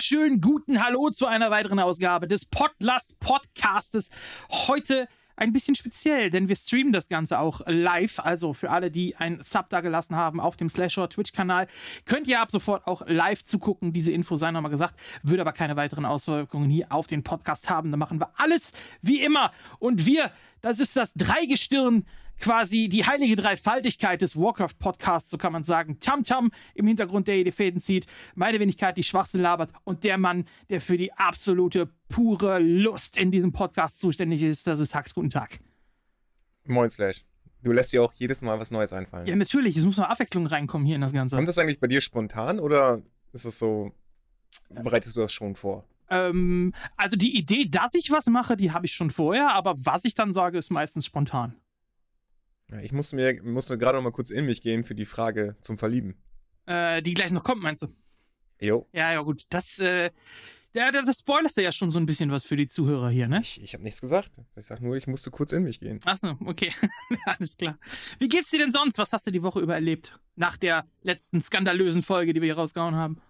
Wunderschönen guten Hallo zu einer weiteren Ausgabe des Podlast Podcastes. Heute ein bisschen speziell, denn wir streamen das Ganze auch live. Also für alle, die ein Sub da gelassen haben auf dem Slasher Twitch-Kanal, könnt ihr ab sofort auch live zugucken. Diese Info sei nochmal gesagt, würde aber keine weiteren Auswirkungen hier auf den Podcast haben. Da machen wir alles wie immer. Und wir, das ist das Dreigestirn quasi die heilige Dreifaltigkeit des Warcraft-Podcasts, so kann man sagen. Tam-Tam im Hintergrund, der hier die Fäden zieht, meine Wenigkeit, die Schwachsinn labert und der Mann, der für die absolute, pure Lust in diesem Podcast zuständig ist, das ist Hax. Guten Tag. Moin, Slash. Du lässt dir auch jedes Mal was Neues einfallen. Ja, natürlich, es muss noch Abwechslung reinkommen hier in das Ganze. Kommt das eigentlich bei dir spontan oder ist es so, bereitest du das schon vor? Ähm, also die Idee, dass ich was mache, die habe ich schon vorher, aber was ich dann sage, ist meistens spontan. Ja, ich musste mir musste gerade noch mal kurz in mich gehen für die Frage zum Verlieben. Äh, die gleich noch kommt, meinst du? Jo. Ja, ja, gut. Das, äh, ja, das spoilerst du ja schon so ein bisschen was für die Zuhörer hier, ne? Ich, ich habe nichts gesagt. Ich sag nur, ich musste kurz in mich gehen. Achso, okay. Alles klar. Wie geht's dir denn sonst? Was hast du die Woche über erlebt? Nach der letzten skandalösen Folge, die wir hier rausgehauen haben?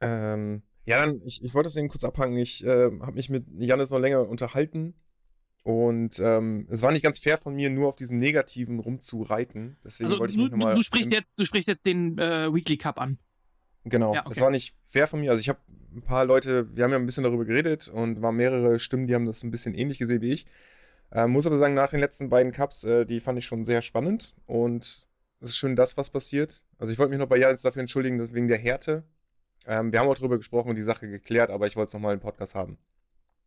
Ähm, ja, dann, ich, ich wollte das eben kurz abhangen. Ich äh, habe mich mit Janis noch länger unterhalten und ähm, es war nicht ganz fair von mir, nur auf diesem Negativen rumzureiten. Deswegen also, wollte ich du, mich nochmal. Du sprichst jetzt, du sprichst jetzt den äh, Weekly Cup an. Genau. Ja, okay. Es war nicht fair von mir. Also ich habe ein paar Leute, wir haben ja ein bisschen darüber geredet und waren mehrere Stimmen, die haben das ein bisschen ähnlich gesehen wie ich. Äh, muss aber sagen, nach den letzten beiden Cups, äh, die fand ich schon sehr spannend und es ist schön das, was passiert. Also ich wollte mich noch bei Jans dafür entschuldigen, dass wegen der Härte. Ähm, wir haben auch darüber gesprochen und die Sache geklärt, aber ich wollte es nochmal im Podcast haben.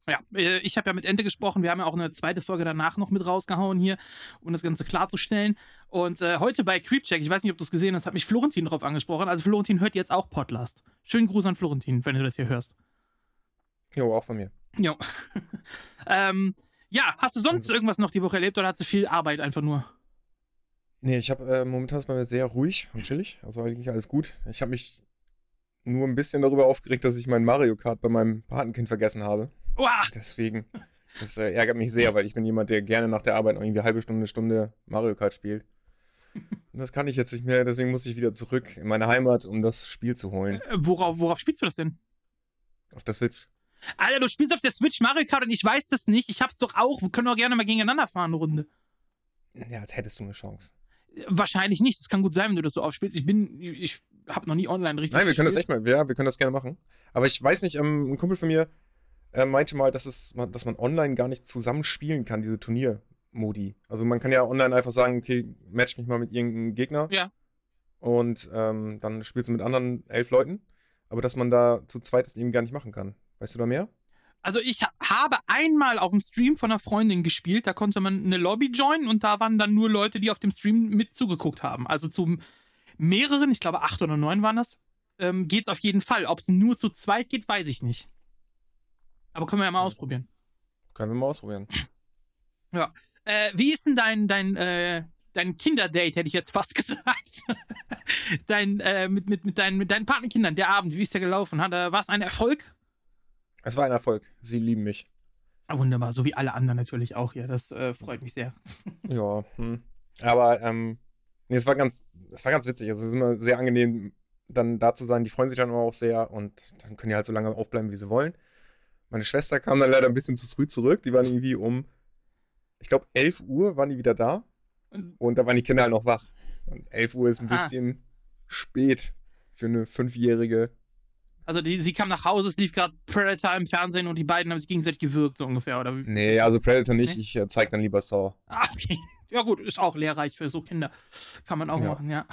Ja, äh, ich habe ja mit Ente gesprochen. Wir haben ja auch eine zweite Folge danach noch mit rausgehauen hier, um das Ganze klarzustellen. Und äh, heute bei Creepcheck, ich weiß nicht, ob du es gesehen hast, hat mich Florentin drauf angesprochen. Also Florentin hört jetzt auch Podlast. Schönen Gruß an Florentin, wenn du das hier hörst. Jo, auch von mir. Jo. ähm, ja, hast du sonst irgendwas noch die Woche erlebt oder hast du viel Arbeit einfach nur? Nee, ich habe äh, momentan ist bei mir sehr ruhig und chillig. Also eigentlich alles gut. Ich habe mich nur ein bisschen darüber aufgeregt, dass ich mein Mario Kart bei meinem Patenkind vergessen habe. Uah! Deswegen, das äh, ärgert mich sehr, weil ich bin jemand, der gerne nach der Arbeit noch irgendwie eine halbe Stunde, eine Stunde Mario Kart spielt. Und das kann ich jetzt nicht mehr, deswegen muss ich wieder zurück in meine Heimat, um das Spiel zu holen. Äh, worauf, worauf spielst du das denn? Auf der Switch. Alter, du spielst auf der Switch Mario Kart und ich weiß das nicht. Ich hab's doch auch. Wir können doch gerne mal gegeneinander fahren, eine Runde. Ja, als hättest du eine Chance. Wahrscheinlich nicht. Das kann gut sein, wenn du das so aufspielst. Ich bin, ich habe noch nie online richtig. Nein, wir können das gespielt. echt mal, ja, wir können das gerne machen. Aber ich weiß nicht, ähm, ein Kumpel von mir äh, meinte mal, dass, es, dass man online gar nicht zusammen spielen kann, diese Turniermodi. Also man kann ja online einfach sagen, okay, match mich mal mit irgendeinem Gegner. Ja. Und ähm, dann spielst du mit anderen elf Leuten. Aber dass man da zu zweit das eben gar nicht machen kann. Weißt du da mehr? Also ich ha- habe einmal auf dem Stream von einer Freundin gespielt, da konnte man eine Lobby joinen und da waren dann nur Leute, die auf dem Stream mit zugeguckt haben. Also zu mehreren, ich glaube acht oder neun waren das, ähm, geht's auf jeden Fall. Ob es nur zu zweit geht, weiß ich nicht. Aber können wir ja mal ausprobieren. Können wir mal ausprobieren. Ja. Äh, wie ist denn dein, dein, äh, dein Kinderdate, hätte ich jetzt fast gesagt. dein, äh, mit, mit, mit, deinen, mit deinen Patenkindern, der Abend, wie ist der gelaufen? Hat, äh, war es ein Erfolg? Es war ein Erfolg. Sie lieben mich. Ah, wunderbar, so wie alle anderen natürlich auch hier. Das äh, freut mich sehr. Ja, hm. Aber, ähm, nee, es war ganz, es war ganz witzig. Also, es ist immer sehr angenehm, dann da zu sein. Die freuen sich dann auch sehr und dann können die halt so lange aufbleiben, wie sie wollen. Meine Schwester kam dann leider ein bisschen zu früh zurück. Die waren irgendwie um, ich glaube, 11 Uhr waren die wieder da. Und da waren die Kinder halt noch wach. Und 11 Uhr ist ein Aha. bisschen spät für eine Fünfjährige. Also die, sie kam nach Hause, es lief gerade Predator im Fernsehen und die beiden haben sich gegenseitig gewürgt, so ungefähr, oder wie? Nee, also Predator nicht. Nee? Ich äh, zeig dann lieber Saw. Ah, okay. Ja gut, ist auch lehrreich für so Kinder. Kann man auch Ja. machen, ja.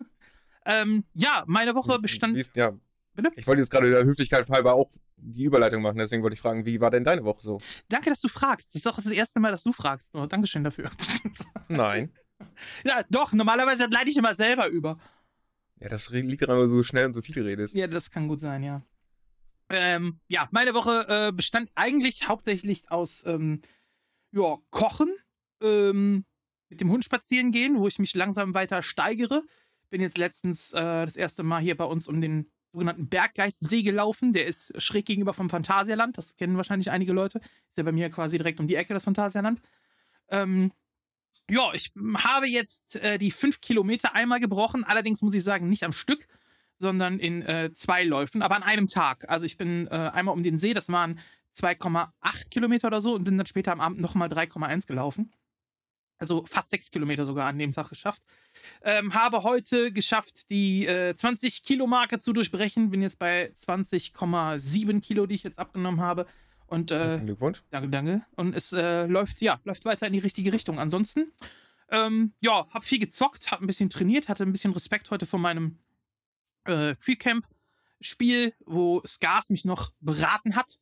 ähm, ja, meine Woche bestand. Wie, ja. Bitte? Ich wollte jetzt gerade der Höflichkeit halber auch die Überleitung machen, deswegen wollte ich fragen, wie war denn deine Woche so? Danke, dass du fragst. Das ist auch das erste Mal, dass du fragst. Oh, Dankeschön dafür. Nein. ja, doch, normalerweise leite ich immer selber über. Ja, das liegt daran, weil du so schnell und so viel redest. Ja, das kann gut sein, ja. Ähm, ja, meine Woche äh, bestand eigentlich hauptsächlich aus ähm, ja, Kochen, ähm, mit dem Hund spazieren gehen, wo ich mich langsam weiter steigere. Bin jetzt letztens äh, das erste Mal hier bei uns um den sogenannten Berggeistsee gelaufen. Der ist schräg gegenüber vom Phantasialand. Das kennen wahrscheinlich einige Leute. Ist ja bei mir quasi direkt um die Ecke, das Phantasialand. Ähm, ja, ich habe jetzt äh, die fünf Kilometer einmal gebrochen. Allerdings muss ich sagen, nicht am Stück, sondern in äh, zwei Läufen, aber an einem Tag. Also ich bin äh, einmal um den See, das waren 2,8 Kilometer oder so und bin dann später am Abend nochmal 3,1 gelaufen. Also fast 6 Kilometer sogar an dem Tag geschafft. Ähm, habe heute geschafft, die äh, 20 Kilo Marke zu durchbrechen. Bin jetzt bei 20,7 Kilo, die ich jetzt abgenommen habe. Und, äh, Herzlichen Glückwunsch. Danke, danke. Und es äh, läuft, ja, läuft weiter in die richtige Richtung. Ansonsten, ähm, ja, hab viel gezockt, hab ein bisschen trainiert, hatte ein bisschen Respekt heute vor meinem äh, Creecamp-Spiel, wo Scars mich noch beraten hat.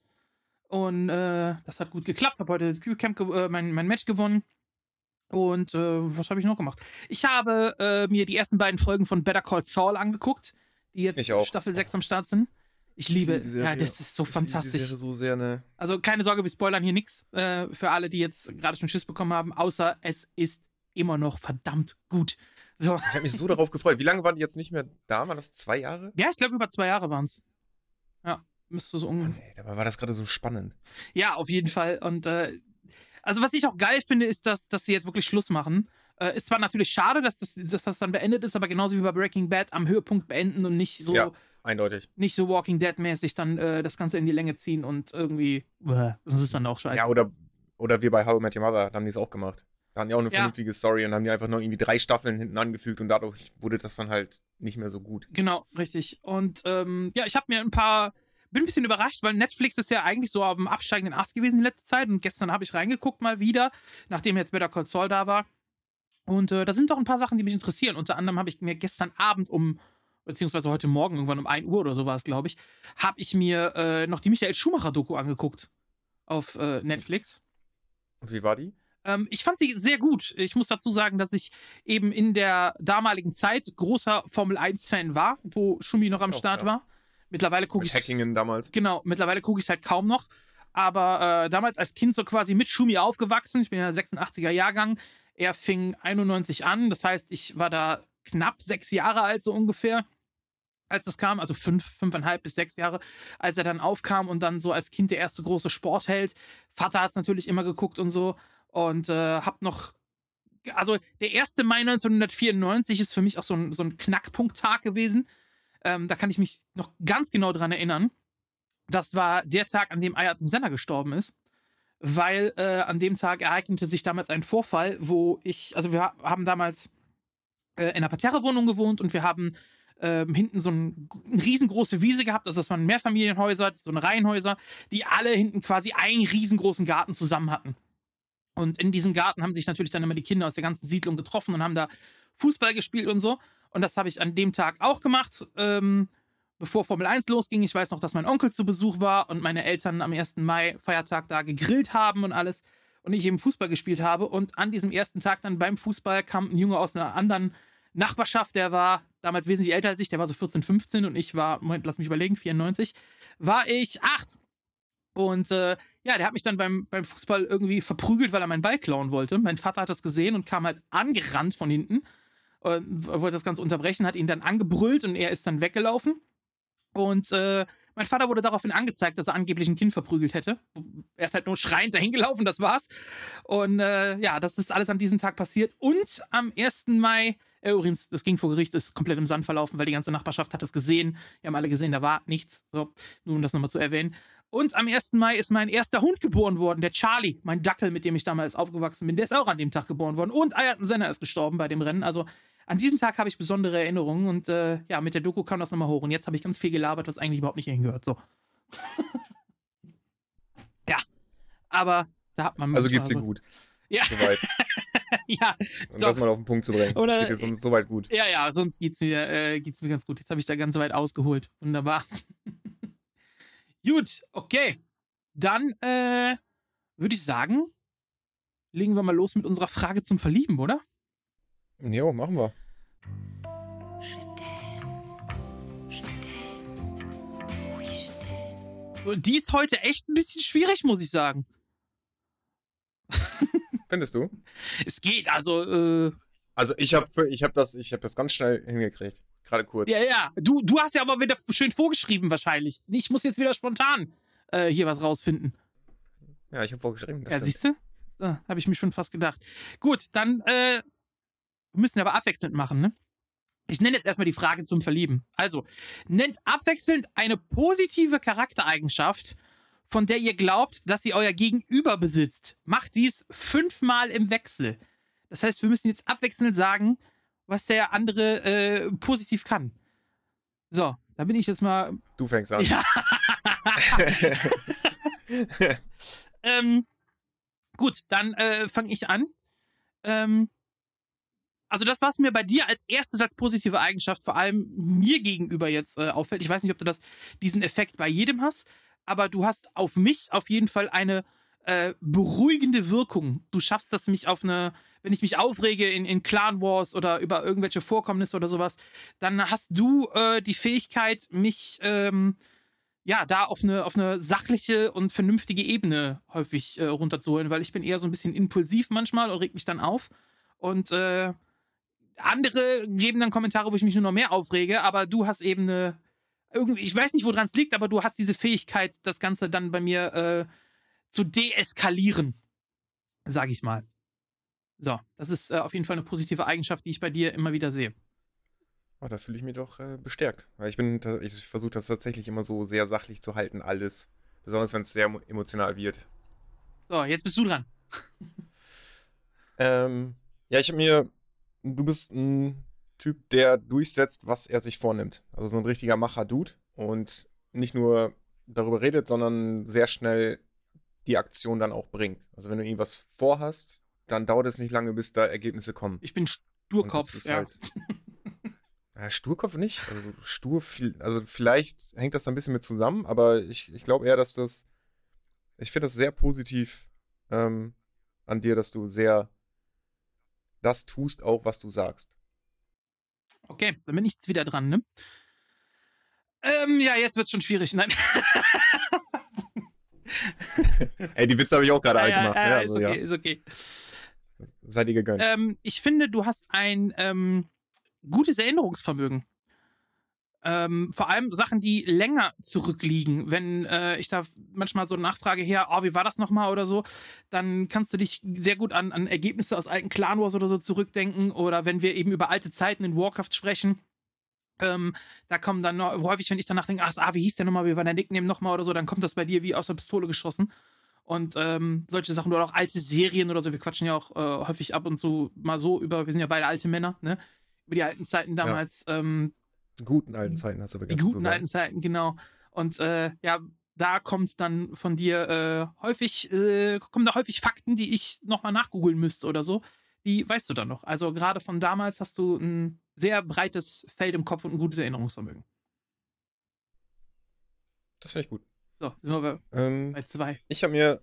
Und äh, das hat gut geklappt. Hab heute Creecamp äh, mein, mein Match gewonnen. Und äh, was habe ich noch gemacht? Ich habe äh, mir die ersten beiden Folgen von Better Call Saul angeguckt, die jetzt Ich. Staffel 6 am Start sind. Ich liebe, die Serie. ja, das ist so Ich liebe fantastisch. So sehr, ne? Also keine Sorge, wir spoilern hier nichts äh, für alle, die jetzt gerade schon Schiss bekommen haben, außer es ist immer noch verdammt gut. So, Ich habe mich so darauf gefreut. Wie lange waren die jetzt nicht mehr da? Waren das zwei Jahre? ja, ich glaube über zwei Jahre waren es. Ja, müsste so ungefähr. dabei war das gerade so spannend. Ja, auf jeden Fall. Und äh, also was ich auch geil finde, ist, dass, dass sie jetzt wirklich Schluss machen. Äh, ist zwar natürlich schade, dass das, dass das dann beendet ist, aber genauso wie bei Breaking Bad am Höhepunkt beenden und nicht so, Ja. Eindeutig. nicht so Walking Dead-mäßig dann äh, das Ganze in die Länge ziehen und irgendwie. Bäh, Das ist dann auch scheiße. Ja, oder, oder wir bei How I Met Your Mother, da haben die es auch gemacht. Da hatten die auch eine Ja. vernünftige Story und haben die einfach noch irgendwie drei Staffeln hinten angefügt und dadurch wurde das dann halt nicht mehr so gut. Genau, richtig. Und ähm, ja, ich habe mir ein paar, bin ein bisschen überrascht, weil Netflix ist ja eigentlich so auf dem absteigenden Ast gewesen in letzter Zeit und gestern habe ich reingeguckt mal wieder, nachdem jetzt Better Call Saul da war. Und äh, da sind doch ein paar Sachen, die mich interessieren. Unter anderem habe ich mir gestern Abend um, beziehungsweise heute Morgen irgendwann um 1 Uhr oder so war es, glaube ich, habe ich mir äh, noch die Michael Schumacher-Doku angeguckt auf äh, Netflix. Und wie war die? Ähm, ich fand sie sehr gut. Ich muss dazu sagen, dass ich eben in der damaligen Zeit großer Formel 1-Fan war, wo Schumi noch am auch, Start ja. war. Mittlerweile gucke ich Hackingen damals. Genau, mittlerweile gucke ich es halt kaum noch. Aber äh, damals als Kind so quasi mit Schumi aufgewachsen. Ich bin ja 86er Jahrgang. Er fing 91 an. Das heißt, ich war da knapp sechs Jahre alt, so ungefähr, als das kam. Also fünf, fünfeinhalb bis sechs Jahre, als er dann aufkam und dann so als Kind der erste große Sportheld. Vater hat es natürlich immer geguckt und so. Und äh, hab noch. Also der 1. Mai 1994 ist für mich auch so ein, so ein Knackpunkttag gewesen. Ähm, da kann ich mich noch ganz genau dran erinnern. Das war der Tag, an dem Ayrton Senna gestorben ist. Weil äh, an dem Tag ereignete sich damals ein Vorfall, wo ich, also wir ha- haben damals äh, in einer Parterrewohnung gewohnt und wir haben ähm, hinten so ein, eine riesengroße Wiese gehabt. Also das waren Mehrfamilienhäuser, so eine Reihenhäuser, die alle hinten quasi einen riesengroßen Garten zusammen hatten. Und in diesem Garten haben sich natürlich dann immer die Kinder aus der ganzen Siedlung getroffen und haben da Fußball gespielt und so. Und das habe ich an dem Tag auch gemacht, ähm, bevor Formel 1 losging. Ich weiß noch, dass mein Onkel zu Besuch war und meine Eltern am 1. Mai, Feiertag, da gegrillt haben und alles. Und ich eben Fußball gespielt habe. Und an diesem ersten Tag dann beim Fußball kam ein Junge aus einer anderen Nachbarschaft, der war damals wesentlich älter als ich, der war so 14, 15 und ich war, Moment, lass mich überlegen, 94, war ich acht. Und äh, ja, der hat mich dann beim, beim Fußball irgendwie verprügelt, weil er meinen Ball klauen wollte. Mein Vater hat das gesehen und kam halt angerannt von hinten und wollte das Ganze unterbrechen, hat ihn dann angebrüllt und er ist dann weggelaufen. Und äh, mein Vater wurde daraufhin angezeigt, dass er angeblich ein Kind verprügelt hätte. Er ist halt nur schreiend dahin gelaufen, das war's. Und äh, ja, das ist alles an diesem Tag passiert. Und am 1. Mai, äh, übrigens, das ging vor Gericht, ist komplett im Sand verlaufen, weil die ganze Nachbarschaft hat es gesehen. Wir haben alle gesehen, da war nichts. So, nur um das nochmal zu erwähnen. Und am 1. Mai ist mein erster Hund geboren worden, der Charlie, mein Dackel, mit dem ich damals aufgewachsen bin. Der ist auch an dem Tag geboren worden. Und Ayrton Senna ist gestorben bei dem Rennen. Also an diesem Tag habe ich besondere Erinnerungen und äh, ja, mit der Doku kam das nochmal hoch. Und jetzt habe ich ganz viel gelabert, was eigentlich überhaupt nicht hingehört. So. ja, aber da hat man. Also geht's dir gut. Ja. Soweit. so- Ja, Um Doch. das mal auf den Punkt zu bringen. Oder- dir sonst soweit gut. ja, ja, sonst geht's mir, äh, geht's mir ganz gut. Jetzt habe ich da ganz weit ausgeholt. Wunderbar. gut, okay. Dann äh, würde ich sagen, legen wir mal los mit unserer Frage zum Verlieben, oder? Jo, machen wir. Die ist heute echt ein bisschen schwierig, muss ich sagen. Findest du? Es geht, also, äh, Also ich habe ich hab das, ich hab das ganz schnell hingekriegt. Gerade kurz. ja, ja. Du, du hast ja aber wieder schön vorgeschrieben, wahrscheinlich. Ich muss jetzt wieder spontan äh, hier was rausfinden. Ja, ich habe vorgeschrieben. das Ja, siehst du? So, Habe ich mir schon fast gedacht. Gut, dann äh, wir müssen aber abwechselnd machen, ne? Ich nenne jetzt erstmal die Frage zum Verlieben. Also, nennt abwechselnd eine positive Charaktereigenschaft, von der ihr glaubt, dass sie euer Gegenüber besitzt. Macht dies fünfmal im Wechsel. Das heißt, wir müssen jetzt abwechselnd sagen, was der andere äh, positiv kann. So, da bin ich jetzt mal. Du fängst an. Ja. ähm, gut, dann äh, fange ich an. Ähm, also das, was mir bei dir als erstes als positive Eigenschaft vor allem mir gegenüber jetzt äh, auffällt, ich weiß nicht, ob du das, diesen Effekt bei jedem hast, aber du hast auf mich auf jeden Fall eine äh, beruhigende Wirkung. Du schaffst das mich auf eine, wenn ich mich aufrege in, in Clan Wars oder über irgendwelche Vorkommnisse oder sowas, dann hast du äh, die Fähigkeit, mich ähm, ja da auf eine, auf eine sachliche und vernünftige Ebene häufig äh, runterzuholen, weil ich bin eher so ein bisschen impulsiv manchmal und reg mich dann auf. Und äh, andere geben dann Kommentare, wo ich mich nur noch mehr aufrege, aber du hast eben eine. Irgendwie, ich weiß nicht, woran es liegt, aber du hast diese Fähigkeit, das Ganze dann bei mir äh, zu deeskalieren. Sag ich mal. So, das ist äh, auf jeden Fall eine positive Eigenschaft, die ich bei dir immer wieder sehe. Oh, da fühle ich mich doch äh, bestärkt. Weil ich bin, ich versuche das tatsächlich immer so sehr sachlich zu halten, alles. Besonders wenn es sehr emo- emotional wird. So, jetzt bist du dran. Ähm, ja, ich habe mir, du bist ein Typ, der durchsetzt, was er sich vornimmt. Also so ein richtiger Macher-Dude und nicht nur darüber redet, sondern sehr schnell die Aktion dann auch bringt. Also wenn du irgendwas vorhast, dann dauert es nicht lange, bis da Ergebnisse kommen. Ich bin Sturkopf. Ja. halt. Ja, Sturkopf nicht. Also stur viel, also vielleicht hängt das ein bisschen mit zusammen, aber ich, ich glaube eher, dass das. Ich finde das sehr positiv ähm, an dir, dass du sehr das tust, auch was du sagst. Okay, dann bin ich jetzt wieder dran, ne? Ähm, ja, jetzt wird's schon schwierig. Nein. Ey, die Witze habe ich auch gerade ja, gemacht. ja, Ja, ist also, okay, ja. ist okay. Sei dir gegönnt. Ähm, ich finde, du hast ein ähm, gutes Erinnerungsvermögen. Ähm, vor allem Sachen, die länger zurückliegen. Wenn äh, ich da manchmal so nachfrage her, oh, wie war das nochmal oder so, dann kannst du dich sehr gut an, an Ergebnisse aus alten Clan Wars oder so zurückdenken. Oder wenn wir eben über alte Zeiten in Warcraft sprechen, ähm, da kommen dann noch, häufig, wenn ich danach denke, ach, ah, wie hieß der nochmal, wie war der Nickname nochmal oder so, dann kommt das bei dir wie aus der Pistole geschossen. Und ähm, solche Sachen oder auch alte Serien oder so. Wir quatschen ja auch äh, häufig ab und zu mal so über, wir sind ja beide alte Männer, ne? Über die alten Zeiten damals. Ähm, Guten alten Zeiten hast du die vergessen zu guten alten Zeiten, genau. Und äh, ja, da kommt dann von dir äh, häufig, äh, kommen da häufig Fakten, die ich nochmal nachgoogeln müsste oder so. Die weißt du dann noch. Also gerade von damals hast du ein sehr breites Feld im Kopf und ein gutes Erinnerungsvermögen. Das finde ich gut. So, sind wir bei, Ähm, bei zwei. ich habe mir,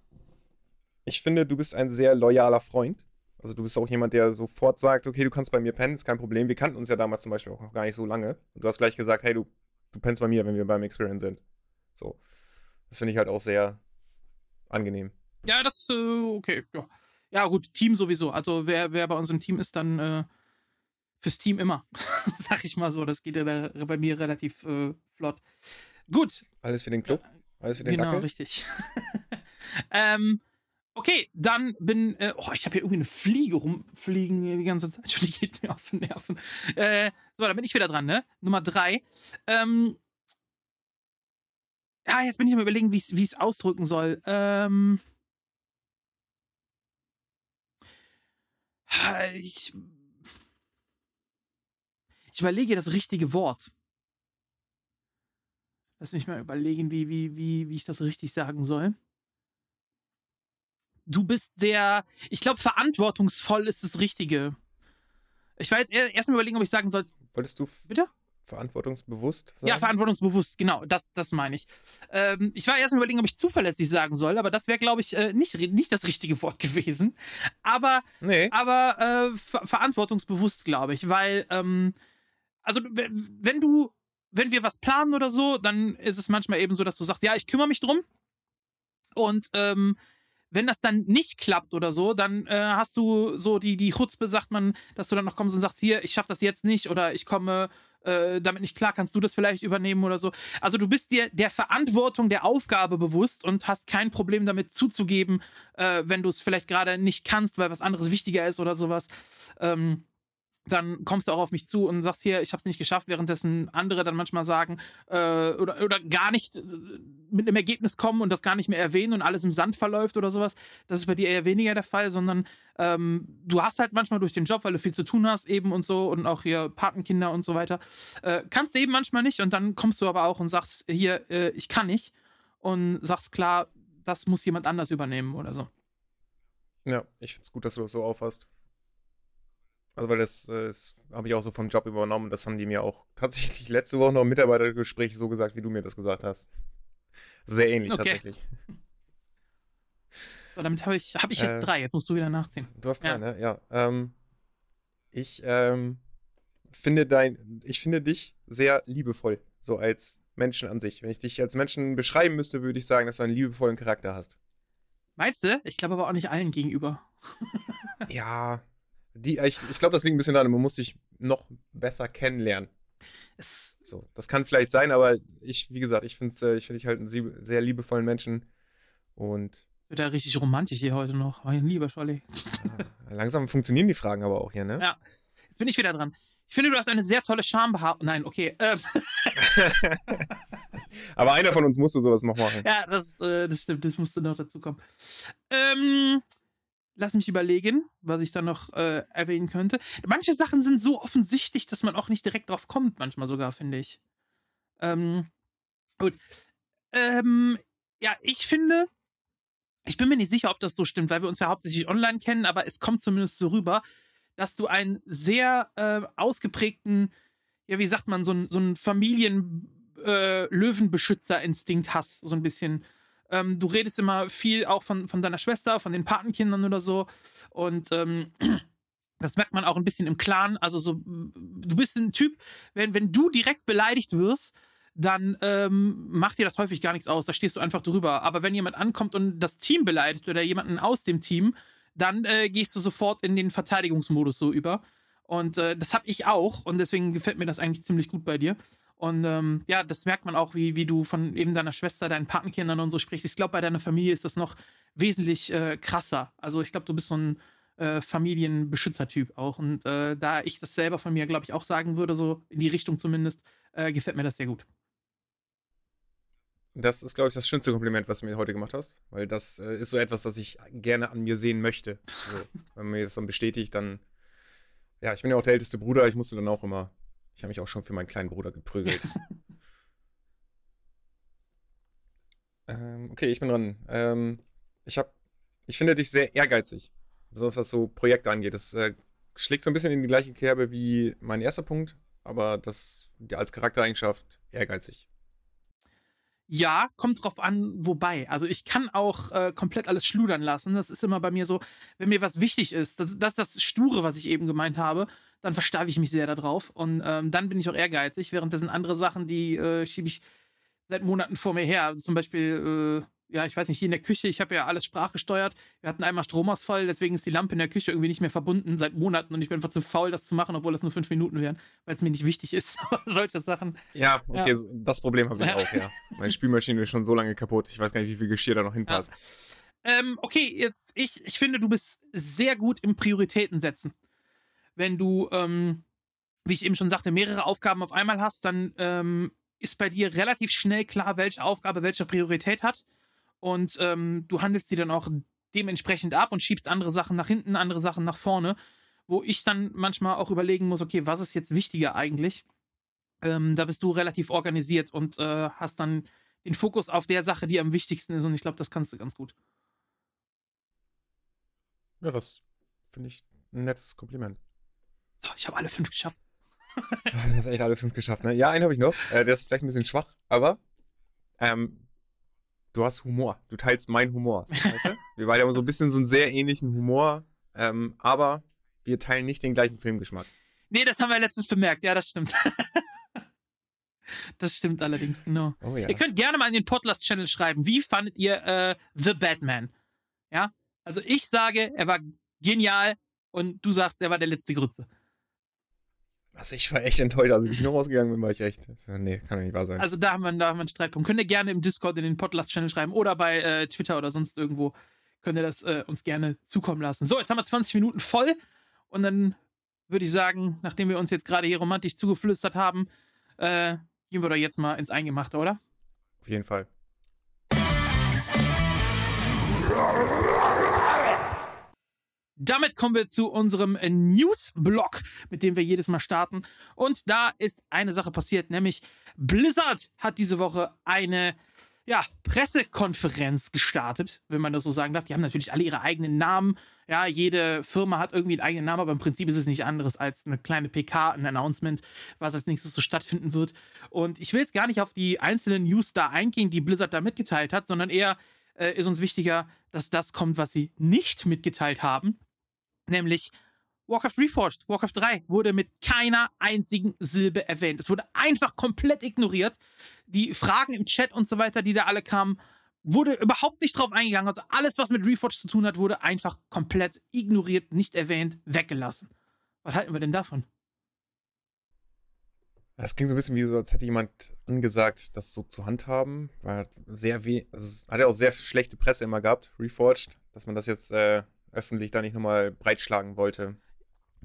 ich finde, du bist ein sehr loyaler Freund. Also du bist auch jemand, der sofort sagt, okay, du kannst bei mir pennen, ist kein Problem. Wir kannten uns ja damals zum Beispiel auch noch gar nicht so lange. Und du hast gleich gesagt, hey, du, du pennst bei mir, wenn wir beim Experience sind. So. Das finde ich halt auch sehr angenehm. Ja, das ist äh, okay. Ja. ja, gut, Team sowieso. Also wer, wer bei uns im Team ist, dann äh, fürs Team immer. Sag ich mal so. Das geht ja bei mir relativ äh, flott. Gut, Alles für den Club, alles für den genau, Dackel. richtig. ähm, okay, dann bin. Äh, oh, ich habe hier irgendwie eine Fliege rumfliegen die ganze Zeit. Schon die geht mir auf den Nerven. Äh, so, dann bin ich wieder dran, ne? Nummer drei. Ähm, ja, jetzt bin ich am überlegen, wie ich es ausdrücken soll. Ähm, ich, ich überlege das richtige Wort. Lass mich mal überlegen, wie, wie, wie, wie ich das richtig sagen soll. Du bist sehr, ich glaube, verantwortungsvoll ist das Richtige. Ich war jetzt erst mal überlegen, ob ich sagen soll, Wolltest du bitte? verantwortungsbewusst sein? Ja, verantwortungsbewusst, genau, das, das meine ich. Ähm, ich war erst mal überlegen, ob ich zuverlässig sagen soll, aber das wäre, glaube ich, äh, nicht, nicht das richtige Wort gewesen. Aber Nee. aber äh, ver verantwortungsbewusst, glaube ich, weil, ähm, also wenn du, wenn wir was planen oder so, dann ist es manchmal eben so, dass du sagst, ja, ich kümmere mich drum. Und ähm, wenn das dann nicht klappt oder so, dann äh, hast du so die, die Chutzpe, sagt man, dass du dann noch kommst und sagst, hier, ich schaffe das jetzt nicht oder ich komme äh, damit nicht klar, kannst du das vielleicht übernehmen oder so. Also du bist dir der Verantwortung der Aufgabe bewusst und hast kein Problem damit zuzugeben, äh, wenn du es vielleicht gerade nicht kannst, weil was anderes wichtiger ist oder sowas. Ähm, dann kommst du auch auf mich zu und sagst hier, ich habe es nicht geschafft, währenddessen andere dann manchmal sagen äh, oder, oder gar nicht äh, mit einem Ergebnis kommen und das gar nicht mehr erwähnen und alles im Sand verläuft oder sowas. Das ist bei dir eher weniger der Fall, sondern ähm, du hast halt manchmal durch den Job, weil du viel zu tun hast eben und so und auch hier Patenkinder und so weiter, äh, kannst du eben manchmal nicht und dann kommst du aber auch und sagst hier, äh, ich kann nicht und sagst klar, das muss jemand anders übernehmen oder so. Ja, ich finde es gut, dass du das so auffasst. Also, weil das, äh, das habe ich auch so vom Job übernommen. Das haben die mir auch tatsächlich letzte Woche noch im Mitarbeitergespräch so gesagt, wie du mir das gesagt hast. Sehr ähnlich Okay. tatsächlich. So, damit habe ich, hab ich jetzt Äh, drei, jetzt musst du wieder nachziehen. Du hast drei, Ja. ne? Ja. Ähm, ich ähm, finde dein, ich finde dich sehr liebevoll, so als Menschen an sich. Wenn ich dich als Menschen beschreiben müsste, würde ich sagen, dass du einen liebevollen Charakter hast. Meinst du? Ich glaube aber auch nicht allen gegenüber. Ja. Die, ich ich glaube, das liegt ein bisschen daran, man muss dich noch besser kennenlernen. Es, So, das kann vielleicht sein, aber ich, wie gesagt, ich finde äh, ich find dich halt einen sehr liebevollen Menschen. Und wird ja richtig romantisch hier heute noch. Mein lieber Scholli. äh, langsam funktionieren die Fragen aber auch hier, ne? Ja. Jetzt bin ich wieder dran. Ich finde, du hast eine sehr tolle Schambehaarung. Nein, okay. Ähm, aber einer von uns musste sowas noch machen. ja, das, äh, das stimmt. Das musste noch dazu kommen. Ähm, lass mich überlegen, was ich da noch äh, erwähnen könnte. Manche Sachen sind so offensichtlich, dass man auch nicht direkt drauf kommt, manchmal sogar, finde ich. Ähm, gut. Ähm, ja, ich finde, ich bin mir nicht sicher, ob das so stimmt, weil wir uns ja hauptsächlich online kennen, aber es kommt zumindest so rüber, dass du einen sehr äh, ausgeprägten, ja, wie sagt man, so einen so einen Familien-Löwenbeschützer-Instinkt hast, so ein bisschen. Ähm, du redest immer viel auch von, von deiner Schwester, von den Patenkindern oder so. Und ähm, das merkt man auch ein bisschen im Clan. Also so, du bist ein Typ, wenn, wenn du direkt beleidigt wirst, dann ähm, macht dir das häufig gar nichts aus. Da stehst du einfach drüber. Aber wenn jemand ankommt und das Team beleidigt oder jemanden aus dem Team, dann äh, gehst du sofort in den Verteidigungsmodus so über. Und äh, das habe ich auch. Und deswegen gefällt mir das eigentlich ziemlich gut bei dir. Und ähm, ja, das merkt man auch, wie, wie du von eben deiner Schwester, deinen Patenkindern und so sprichst. Ich glaube, bei deiner Familie ist das noch wesentlich äh, krasser. Also ich glaube, du bist so ein äh, Familienbeschützertyp auch. Und äh, da ich das selber von mir, glaube ich, auch sagen würde, so in die Richtung zumindest, äh, gefällt mir das sehr gut. Das ist, glaube ich, das schönste Kompliment, was du mir heute gemacht hast. Weil das äh, ist so etwas, das ich gerne an mir sehen möchte. So, wenn man mir das dann bestätigt, dann. Ja, ich bin ja auch der älteste Bruder. Ich musste dann auch immer. Ich habe mich auch schon für meinen kleinen Bruder geprügelt. ähm, okay, ich bin dran. Ähm, ich habe. Ich finde dich sehr ehrgeizig. Besonders was so Projekte angeht. Das äh, schlägt so ein bisschen in die gleiche Kerbe wie mein erster Punkt. Aber das als Charaktereigenschaft ehrgeizig. Ja, kommt drauf an, wobei. Also ich kann auch äh, komplett alles schludern lassen. Das ist immer bei mir so, wenn mir was wichtig ist, das, das ist das Sture, was ich eben gemeint habe, dann versteife ich mich sehr darauf. Und ähm, dann bin ich auch ehrgeizig, währenddessen andere Sachen, die äh, schiebe ich seit Monaten vor mir her. Also zum Beispiel, äh, ja, ich weiß nicht, hier in der Küche, ich habe ja alles sprachgesteuert. Wir hatten einmal Stromausfall, deswegen ist die Lampe in der Küche irgendwie nicht mehr verbunden seit Monaten und ich bin einfach zu faul, das zu machen, obwohl das nur fünf Minuten wären, weil es mir nicht wichtig ist. Solche Sachen. Ja, okay, Ja. das Problem habe ich Ja. auch, ja. Meine Spülmaschine ist schon so lange kaputt. Ich weiß gar nicht, wie viel Geschirr da noch hinpasst. Ähm, okay, jetzt, ich, ich finde, du bist sehr gut im Prioritäten setzen. Wenn du, ähm, wie ich eben schon sagte, mehrere Aufgaben auf einmal hast, dann ähm, ist bei dir relativ schnell klar, welche Aufgabe welche Priorität hat. Und ähm, du handelst die dann auch dementsprechend ab und schiebst andere Sachen nach hinten, andere Sachen nach vorne, wo ich dann manchmal auch überlegen muss, okay, was ist jetzt wichtiger eigentlich? Ähm, da bist du relativ organisiert und äh, hast dann den Fokus auf der Sache, die am wichtigsten ist. Und ich glaube, das kannst du ganz gut. Ja, das finde ich ein nettes Kompliment. So, ich habe alle fünf geschafft. Du hast echt alle fünf geschafft, ne? Ja, einen habe ich noch. Äh, der ist vielleicht ein bisschen schwach, aber ähm, du hast Humor. Du teilst meinen Humor. Weißt du? Wir beide haben so ein bisschen so einen sehr ähnlichen Humor, ähm, aber wir teilen nicht den gleichen Filmgeschmack. Nee, das haben wir letztens bemerkt. Ja, das stimmt. das stimmt allerdings, genau. Oh ja. Ihr könnt gerne mal in den Podcast-Channel schreiben, wie fandet ihr äh, The Batman? Ja, also ich sage, er war genial und du sagst, er war der letzte Grütze. Also ich war echt enttäuscht. Also, wie ich noch rausgegangen bin, war ich echt. Nee, kann doch nicht wahr sein. Also da haben wir, da haben wir einen Streitpunkt. Könnt ihr gerne im Discord in den Podcast-Channel schreiben oder bei äh, Twitter oder sonst irgendwo. Könnt ihr das äh, uns gerne zukommen lassen. So, jetzt haben wir 20 Minuten voll und dann würde ich sagen, nachdem wir uns jetzt gerade hier romantisch zugeflüstert haben, äh, gehen wir doch jetzt mal ins Eingemachte, oder? Auf jeden Fall. Damit kommen wir zu unserem äh, News-Blog, mit dem wir jedes Mal starten. Und da ist eine Sache passiert, nämlich Blizzard hat diese Woche eine ja, Pressekonferenz gestartet, wenn man das so sagen darf. Die haben natürlich alle ihre eigenen Namen. Ja, jede Firma hat irgendwie einen eigenen Namen, aber im Prinzip ist es nicht anderes als eine kleine PK, ein Announcement, was als nächstes so stattfinden wird. Und ich will jetzt gar nicht auf die einzelnen News da eingehen, die Blizzard da mitgeteilt hat, sondern eher äh, ist uns wichtiger, dass das kommt, was sie nicht mitgeteilt haben. Nämlich Warcraft Reforged, Warcraft 3 wurde mit keiner einzigen Silbe erwähnt. Es wurde einfach komplett ignoriert. Die Fragen im Chat und so weiter, die da alle kamen, wurde überhaupt nicht drauf eingegangen. Also alles, was mit Reforged zu tun hat, wurde einfach komplett ignoriert, nicht erwähnt, weggelassen. Was halten wir denn davon? Das klingt so ein bisschen wie so, als hätte jemand angesagt, das so zu handhaben. Weil sehr weh, also es hat ja auch sehr schlechte Presse immer gehabt, Reforged, dass man das jetzt äh, öffentlich da nicht nochmal breitschlagen wollte.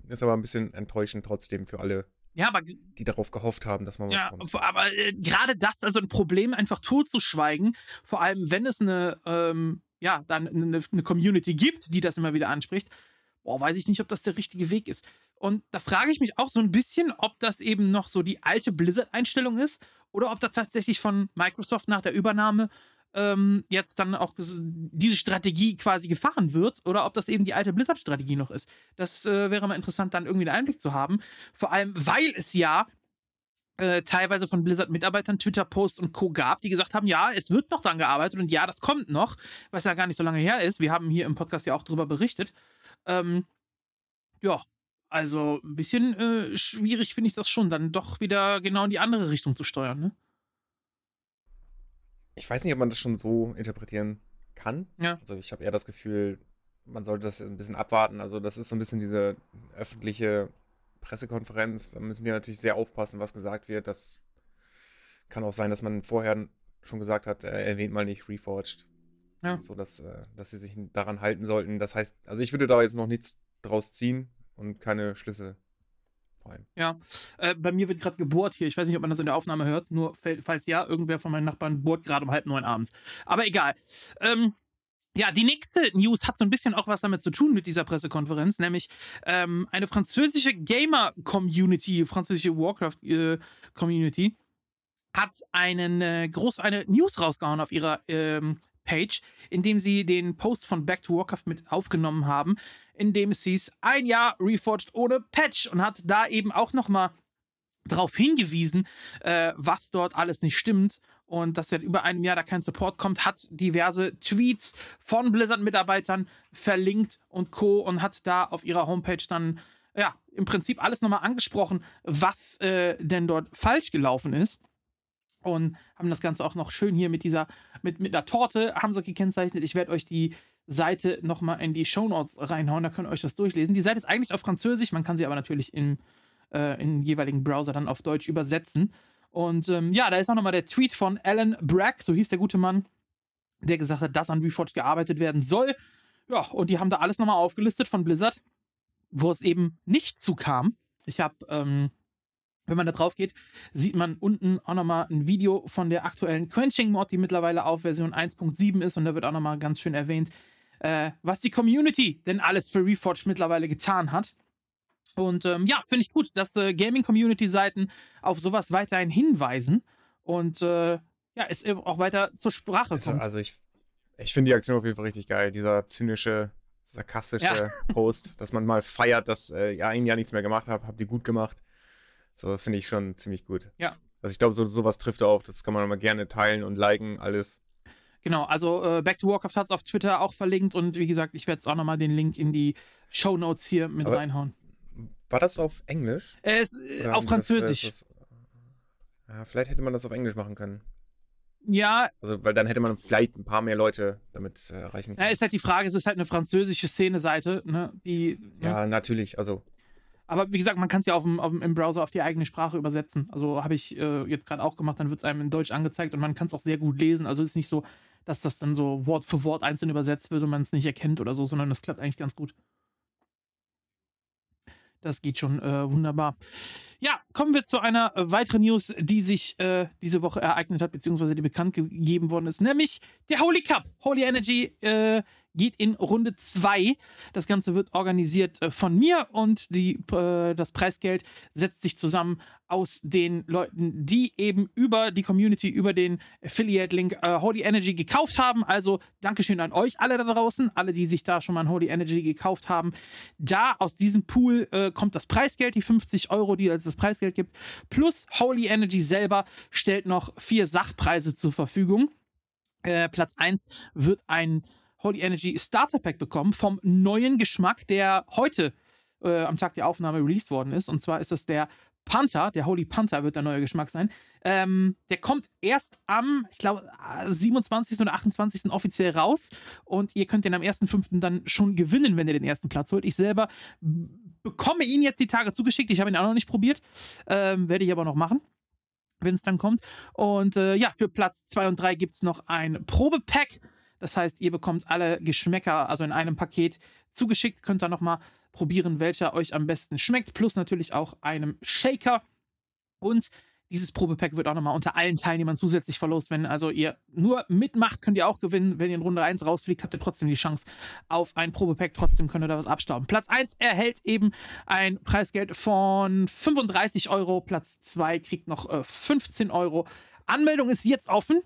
Ist aber ein bisschen enttäuschend trotzdem für alle, Ja, aber die darauf gehofft haben, dass mal was Ja, kommt. aber äh, gerade das, also ein Problem einfach totzuschweigen, vor allem wenn es eine, ähm, ja, dann eine, eine Community gibt, die das immer wieder anspricht, boah, weiß ich nicht, ob das der richtige Weg ist. Und da frage ich mich auch so ein bisschen, ob das eben noch so die alte Blizzard-Einstellung ist oder ob da tatsächlich von Microsoft nach der Übernahme ähm, jetzt dann auch diese Strategie quasi gefahren wird oder ob das eben die alte Blizzard-Strategie noch ist. Das äh, wäre mal interessant, dann irgendwie einen Einblick zu haben. Vor allem, weil es ja äh, teilweise von Blizzard-Mitarbeitern Twitter-Posts und Co. gab, die gesagt haben, ja, es wird noch dran gearbeitet und ja, das kommt noch, was ja gar nicht so lange her ist. Wir haben hier im Podcast ja auch drüber berichtet. Ähm, ja, also ein bisschen äh, schwierig finde ich das schon, dann doch wieder genau in die andere Richtung zu steuern, ne? Ich weiß nicht, ob man das schon so interpretieren kann. Ja. Also ich habe eher das Gefühl, man sollte das ein bisschen abwarten. Also das ist so ein bisschen diese öffentliche Pressekonferenz. Da müssen die natürlich sehr aufpassen, was gesagt wird. Das kann auch sein, dass man vorher schon gesagt hat, äh, erwähnt mal nicht Reforged. Ja. So dass, äh, dass sie sich daran halten sollten. Das heißt, also ich würde da jetzt noch nichts draus ziehen und keine Schlüsse fallen. Ja, äh, bei mir wird gerade gebohrt hier. Ich weiß nicht, ob man das in der Aufnahme hört. Nur falls ja, irgendwer von meinen Nachbarn bohrt gerade um halb neun abends. Aber egal. Ähm, ja, die nächste News hat so ein bisschen auch was damit zu tun mit dieser Pressekonferenz, nämlich ähm, eine französische Gamer-Community, französische Warcraft-Community, hat einen äh, groß eine News rausgehauen auf ihrer ähm, Page, in dem sie den Post von Back to Warcraft mit aufgenommen haben, in dem es hieß, ein Jahr Reforged ohne Patch und hat da eben auch nochmal darauf hingewiesen, äh, was dort alles nicht stimmt und dass seit über einem Jahr da kein Support kommt, hat diverse Tweets von Blizzard-Mitarbeitern verlinkt und Co. und hat da auf ihrer Homepage dann ja im Prinzip alles nochmal angesprochen, was äh, denn dort falsch gelaufen ist und haben das Ganze auch noch schön hier mit dieser, mit, mit einer Torte haben sie gekennzeichnet. Ich werde euch die Seite nochmal in die Shownotes reinhauen, da könnt ihr euch das durchlesen. Die Seite ist eigentlich auf Französisch, man kann sie aber natürlich im, äh, im jeweiligen Browser dann auf Deutsch übersetzen. Und ähm, ja, da ist auch nochmal der Tweet von Alan Bragg, so hieß der gute Mann, der gesagt hat, dass an Reforged gearbeitet werden soll. Ja, und die haben da alles nochmal aufgelistet von Blizzard, wo es eben nicht zukam. Ich habe, ähm, wenn man da drauf geht, sieht man unten auch nochmal ein Video von der aktuellen Quenching-Mod, die mittlerweile auf Version 1.7 ist. Und da wird auch nochmal ganz schön erwähnt, äh, was die Community denn alles für Reforged mittlerweile getan hat. Und ähm, ja, finde ich gut, dass äh, Gaming-Community-Seiten auf sowas weiterhin hinweisen und äh, ja, es auch weiter zur Sprache Also, kommt. also ich, ich finde die Aktion auf jeden Fall richtig geil. Dieser zynische, sarkastische Ja. Post, dass man mal feiert, dass äh, ihr ein Jahr nichts mehr gemacht habt, habt ihr gut gemacht. So finde ich schon ziemlich gut. Ja. Also ich glaube, so, sowas trifft auch. Das kann man mal gerne teilen und liken, alles. Genau, also äh, Back to Warcraft hat es auf Twitter auch verlinkt und wie gesagt, ich werde jetzt auch nochmal den Link in die Show Notes hier mit Aber- reinhauen. War das auf Englisch? Äh, es, äh, auf das, äh, Französisch. das- ja, vielleicht hätte man das auf Englisch machen können. ja, Also, weil dann hätte man vielleicht ein paar mehr Leute damit äh, erreichen ja, können. ist halt die Frage, es ist halt eine französische Szene-Seite, ne, die, ne? ja, natürlich. Also, aber wie gesagt, man kann es ja auf dem, auf dem, im Browser auf die eigene Sprache übersetzen. Also habe ich äh, jetzt gerade auch gemacht, dann wird es einem in Deutsch angezeigt und man kann es auch sehr gut lesen. Also ist nicht so, dass das dann so Wort für Wort einzeln übersetzt wird und man es nicht erkennt oder so, sondern das klappt eigentlich ganz gut. Das geht schon äh, wunderbar. Ja, kommen wir zu einer äh, weiteren News, die sich äh, diese Woche ereignet hat, beziehungsweise die bekannt gegeben worden ist, nämlich der Holy Cup. Holy Energy äh, geht in Runde 2. Das Ganze wird organisiert äh, von mir und die, äh, das Preisgeld setzt sich zusammen aus den Leuten, die eben über die Community, über den Affiliate-Link äh, Holy Energy gekauft haben. Also Dankeschön an euch alle da draußen, alle, die sich da schon mal ein Holy Energy gekauft haben. Da aus diesem Pool äh, kommt das Preisgeld, die 50 Euro, die es das Preisgeld gibt. Plus Holy Energy selber stellt noch vier Sachpreise zur Verfügung. Äh, Platz 1 wird ein Holy Energy Starter Pack bekommen vom neuen Geschmack, der heute äh, am Tag der Aufnahme released worden ist. Und zwar ist das der Panther, der Holy Panther wird der neue Geschmack sein. Ähm, der kommt erst am, ich glaube, 27. oder 28. offiziell raus. Und ihr könnt den am 1.5. dann schon gewinnen, wenn ihr den ersten Platz holt. Ich selber bekomme ihn jetzt die Tage zugeschickt. Ich habe ihn auch noch nicht probiert. Ähm, Werde ich aber noch machen wenn es dann kommt. Und äh, ja, für Platz 2 und 3 gibt es noch ein Probepack. Das heißt, ihr bekommt alle Geschmäcker, also in einem Paket zugeschickt. Könnt ihr nochmal probieren, welcher euch am besten schmeckt. Plus natürlich auch einem Shaker. Und dieses Probepack wird auch nochmal unter allen Teilnehmern zusätzlich verlost. Wenn also ihr nur mitmacht, könnt ihr auch gewinnen. Wenn ihr in Runde 1 rausfliegt, habt ihr trotzdem die Chance auf ein Probepack. Trotzdem könnt ihr da was abstauben. Platz 1 erhält eben ein Preisgeld von 35 Euro. Platz 2 kriegt noch äh, 15 Euro. Anmeldung ist jetzt offen.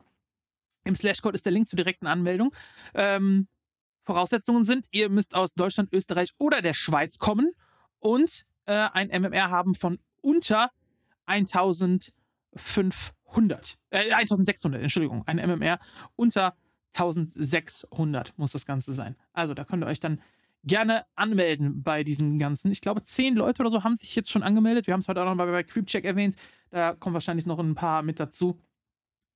Im Slashcode ist der Link zur direkten Anmeldung. Ähm, Voraussetzungen sind, ihr müsst aus Deutschland, Österreich oder der Schweiz kommen und äh, ein MMR haben von unter 1500. Äh, 1600, Entschuldigung. Ein MMR unter 1600 muss das Ganze sein. Also da könnt ihr euch dann gerne anmelden bei diesem Ganzen. Ich glaube, zehn Leute oder so haben sich jetzt schon angemeldet. Wir haben es heute auch noch mal bei Creepcheck erwähnt. Da kommen wahrscheinlich noch ein paar mit dazu.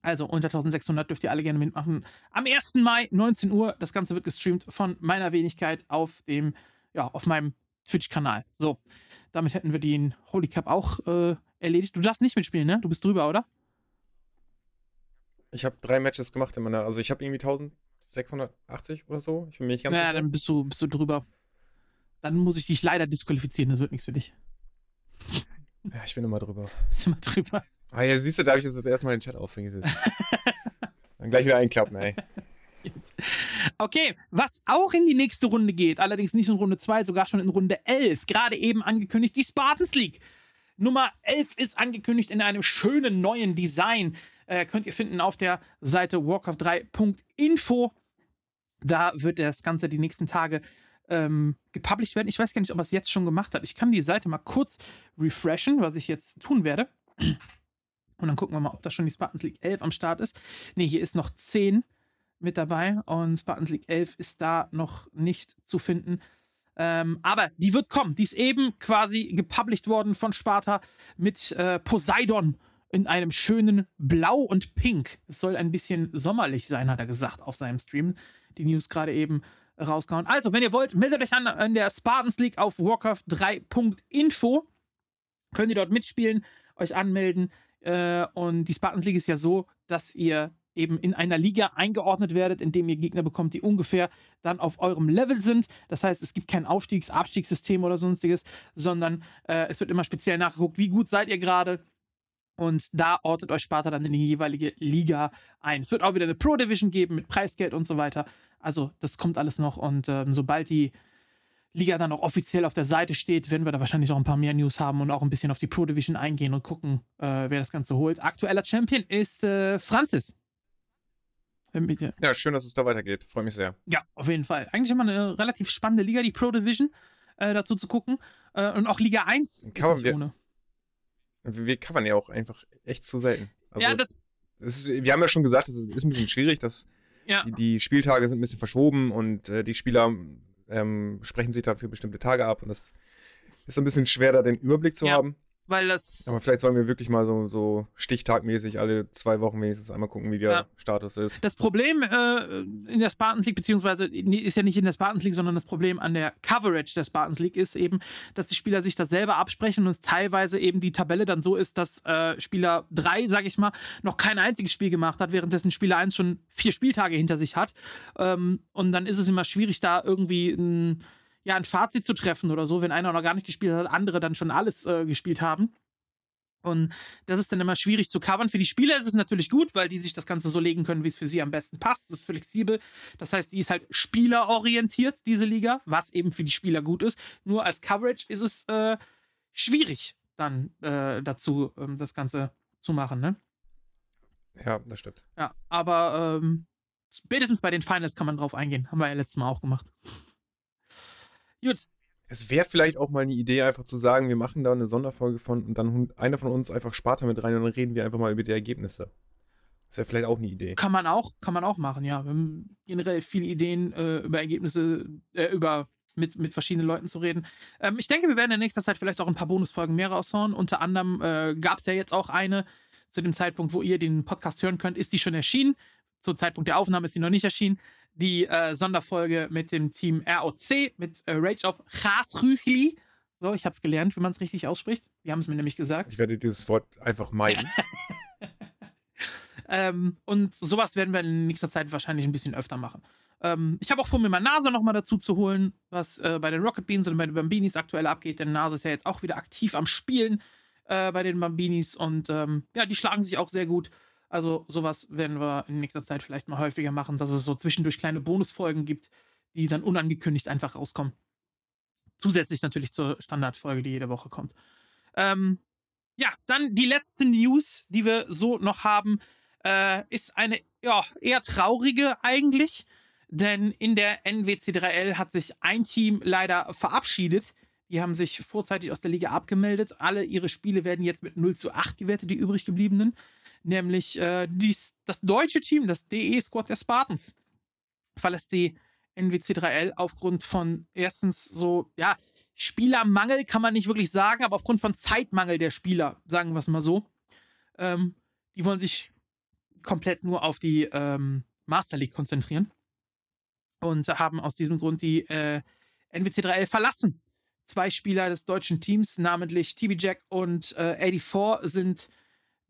Also unter 1600 dürft ihr alle gerne mitmachen. Am 1. Mai, 19 Uhr. Das Ganze wird gestreamt von meiner Wenigkeit auf dem, ja, auf meinem Twitch-Kanal. So, damit hätten wir den Holy Cup auch äh, erledigt. Du darfst nicht mitspielen, ne? Du bist drüber, oder? Ich habe drei Matches gemacht in meiner, also ich habe irgendwie 1680 oder so. Ich bin mir nicht ganz Ja, sicher. dann bist du, bist du drüber. Dann muss ich dich leider disqualifizieren. Das wird nichts für dich. Ja, ich bin immer drüber. Bist mal drüber. Ah ja, siehst du, da habe ich jetzt erstmal den Chat aufgesetzt. Dann gleich wieder einklappen, ey. Okay, was auch in die nächste Runde geht, allerdings nicht in Runde 2, sogar schon in Runde 11, gerade eben angekündigt, die Spartans League. Nummer 11 ist angekündigt in einem schönen neuen Design. Äh, könnt ihr finden auf der Seite warcraft3.info. Da wird das Ganze die nächsten Tage ähm, gepublished werden. Ich weiß gar nicht, ob er es jetzt schon gemacht hat. Ich kann die Seite mal kurz refreshen, was ich jetzt tun werde. Und dann gucken wir mal, ob da schon die Spartans League 11 am Start ist. Ne, hier ist noch 10 mit dabei und Spartans League 11 ist da noch nicht zu finden. Ähm, aber die wird kommen. Die ist eben quasi gepublished worden von Sparta mit äh, Poseidon in einem schönen Blau und Pink. Es soll ein bisschen sommerlich sein, hat er gesagt auf seinem Stream. Die News gerade eben rausgehauen. Also, wenn ihr wollt, meldet euch an in der Spartans League auf Warcraft3.info. Könnt ihr dort mitspielen, euch anmelden. Äh, und die Spartans League ist ja so, dass ihr eben in einer Liga eingeordnet werdet, indem ihr Gegner bekommt, die ungefähr dann auf eurem Level sind. Das heißt, es gibt kein Aufstiegs-, Abstiegssystem oder sonstiges, sondern äh, es wird immer speziell nachgeguckt, wie gut seid ihr gerade. Und da ordnet euch Sparta dann in die jeweilige Liga ein. Es wird auch wieder eine Pro Division geben mit Preisgeld und so weiter. Also, das kommt alles noch. Und ähm, sobald die Liga dann auch offiziell auf der Seite steht, werden wir da wahrscheinlich auch ein paar mehr News haben und auch ein bisschen auf die Pro Division eingehen und gucken, äh, wer das Ganze holt. Aktueller Champion ist äh, Francis. Ja, schön, dass es da weitergeht. Freue mich sehr. Ja, auf jeden Fall. Eigentlich immer eine relativ spannende Liga, die Pro Division, äh, dazu zu gucken. Äh, und auch Liga 1 ist Kann man nicht wir- ohne. Wir wir covern ja auch einfach echt zu selten. Also, ja, das, ist, wir haben ja schon gesagt, es ist ein bisschen schwierig, dass ja. die, die Spieltage sind ein bisschen verschoben und äh, die Spieler ähm, sprechen sich dann für bestimmte Tage ab und das ist ein bisschen schwer, da den Überblick zu Ja. haben. Weil das. Aber vielleicht sollen wir wirklich mal so, so stichtagmäßig alle zwei Wochen wenigstens einmal gucken, wie der Ja. Status ist. Das Problem äh, in der Spartans League, beziehungsweise ist ja nicht in der Spartans League, sondern das Problem an der Coverage der Spartans League ist eben, dass die Spieler sich das selber absprechen und es teilweise eben die Tabelle dann so ist, dass äh, Spieler 3, sag ich mal, noch kein einziges Spiel gemacht hat, währenddessen Spieler 1 schon vier Spieltage hinter sich hat. Ähm, und dann ist es immer schwierig, da irgendwie ein ja, ein Fazit zu treffen oder so, wenn einer noch gar nicht gespielt hat, andere dann schon alles äh, gespielt haben. Und das ist dann immer schwierig zu covern. Für die Spieler ist es natürlich gut, weil die sich das Ganze so legen können, wie es für sie am besten passt. Das ist flexibel. Das heißt, die ist halt spielerorientiert, diese Liga, was eben für die Spieler gut ist. Nur als Coverage ist es äh, schwierig, dann äh, dazu ähm, das Ganze zu machen, ne? Ja, das stimmt. Ja, aber ähm, spätestens bei den Finals kann man drauf eingehen. Haben wir ja letztes Mal auch gemacht. Gut, Es wäre vielleicht auch mal eine Idee, einfach zu sagen, wir machen da eine Sonderfolge von und dann einer von uns einfach Sparta mit rein und dann reden wir einfach mal über die Ergebnisse. Das wäre vielleicht auch eine Idee. Kann man auch, kann man auch machen, ja. Wir haben generell viele Ideen äh, über Ergebnisse, äh, über mit, mit verschiedenen Leuten zu reden. Ähm, ich denke, wir werden in nächster Zeit vielleicht auch ein paar Bonusfolgen mehr raushauen. Unter anderem äh, gab es ja jetzt auch eine. Zu dem Zeitpunkt, wo ihr den Podcast hören könnt, ist die schon erschienen. Zum Zeitpunkt der Aufnahme ist die noch nicht erschienen. Die äh, Sonderfolge mit dem Team ROC, mit äh, Rage of Chasrüchli. So, ich habe es gelernt, wie man es richtig ausspricht. Die haben es mir nämlich gesagt. Ich werde dieses Wort einfach meiden. Ähm, und sowas werden wir in nächster Zeit wahrscheinlich ein bisschen öfter machen. Ähm, ich habe auch vor, mir mal Nase nochmal dazu zu holen, was äh, bei den Rocket Beans und bei den Bambinis aktuell abgeht, denn Nase ist ja jetzt auch wieder aktiv am Spielen äh, bei den Bambinis und ähm, ja, die schlagen sich auch sehr gut. Also sowas werden wir in nächster Zeit vielleicht mal häufiger machen, dass es so zwischendurch kleine Bonusfolgen gibt, die dann unangekündigt einfach rauskommen. Zusätzlich natürlich zur Standardfolge, die jede Woche kommt. Ähm, ja, dann die letzte News, die wir so noch haben, äh, ist eine ja, eher traurige eigentlich. Denn in der NWC3L hat sich ein Team leider verabschiedet. Die haben sich vorzeitig aus der Liga abgemeldet. Alle ihre Spiele werden jetzt mit 0 zu 8 gewertet, die übrig gebliebenen. Nämlich äh, dies, das deutsche Team, das DE-Squad der Spartans, verlässt die NWC3L aufgrund von erstens so, ja, Spielermangel kann man nicht wirklich sagen, aber aufgrund von Zeitmangel der Spieler, sagen wir es mal so. Ähm, die wollen sich komplett nur auf die ähm, Master League konzentrieren und haben aus diesem Grund die äh, NWC3L verlassen. Zwei Spieler des deutschen Teams, namentlich TB Jack und äh, 84, sind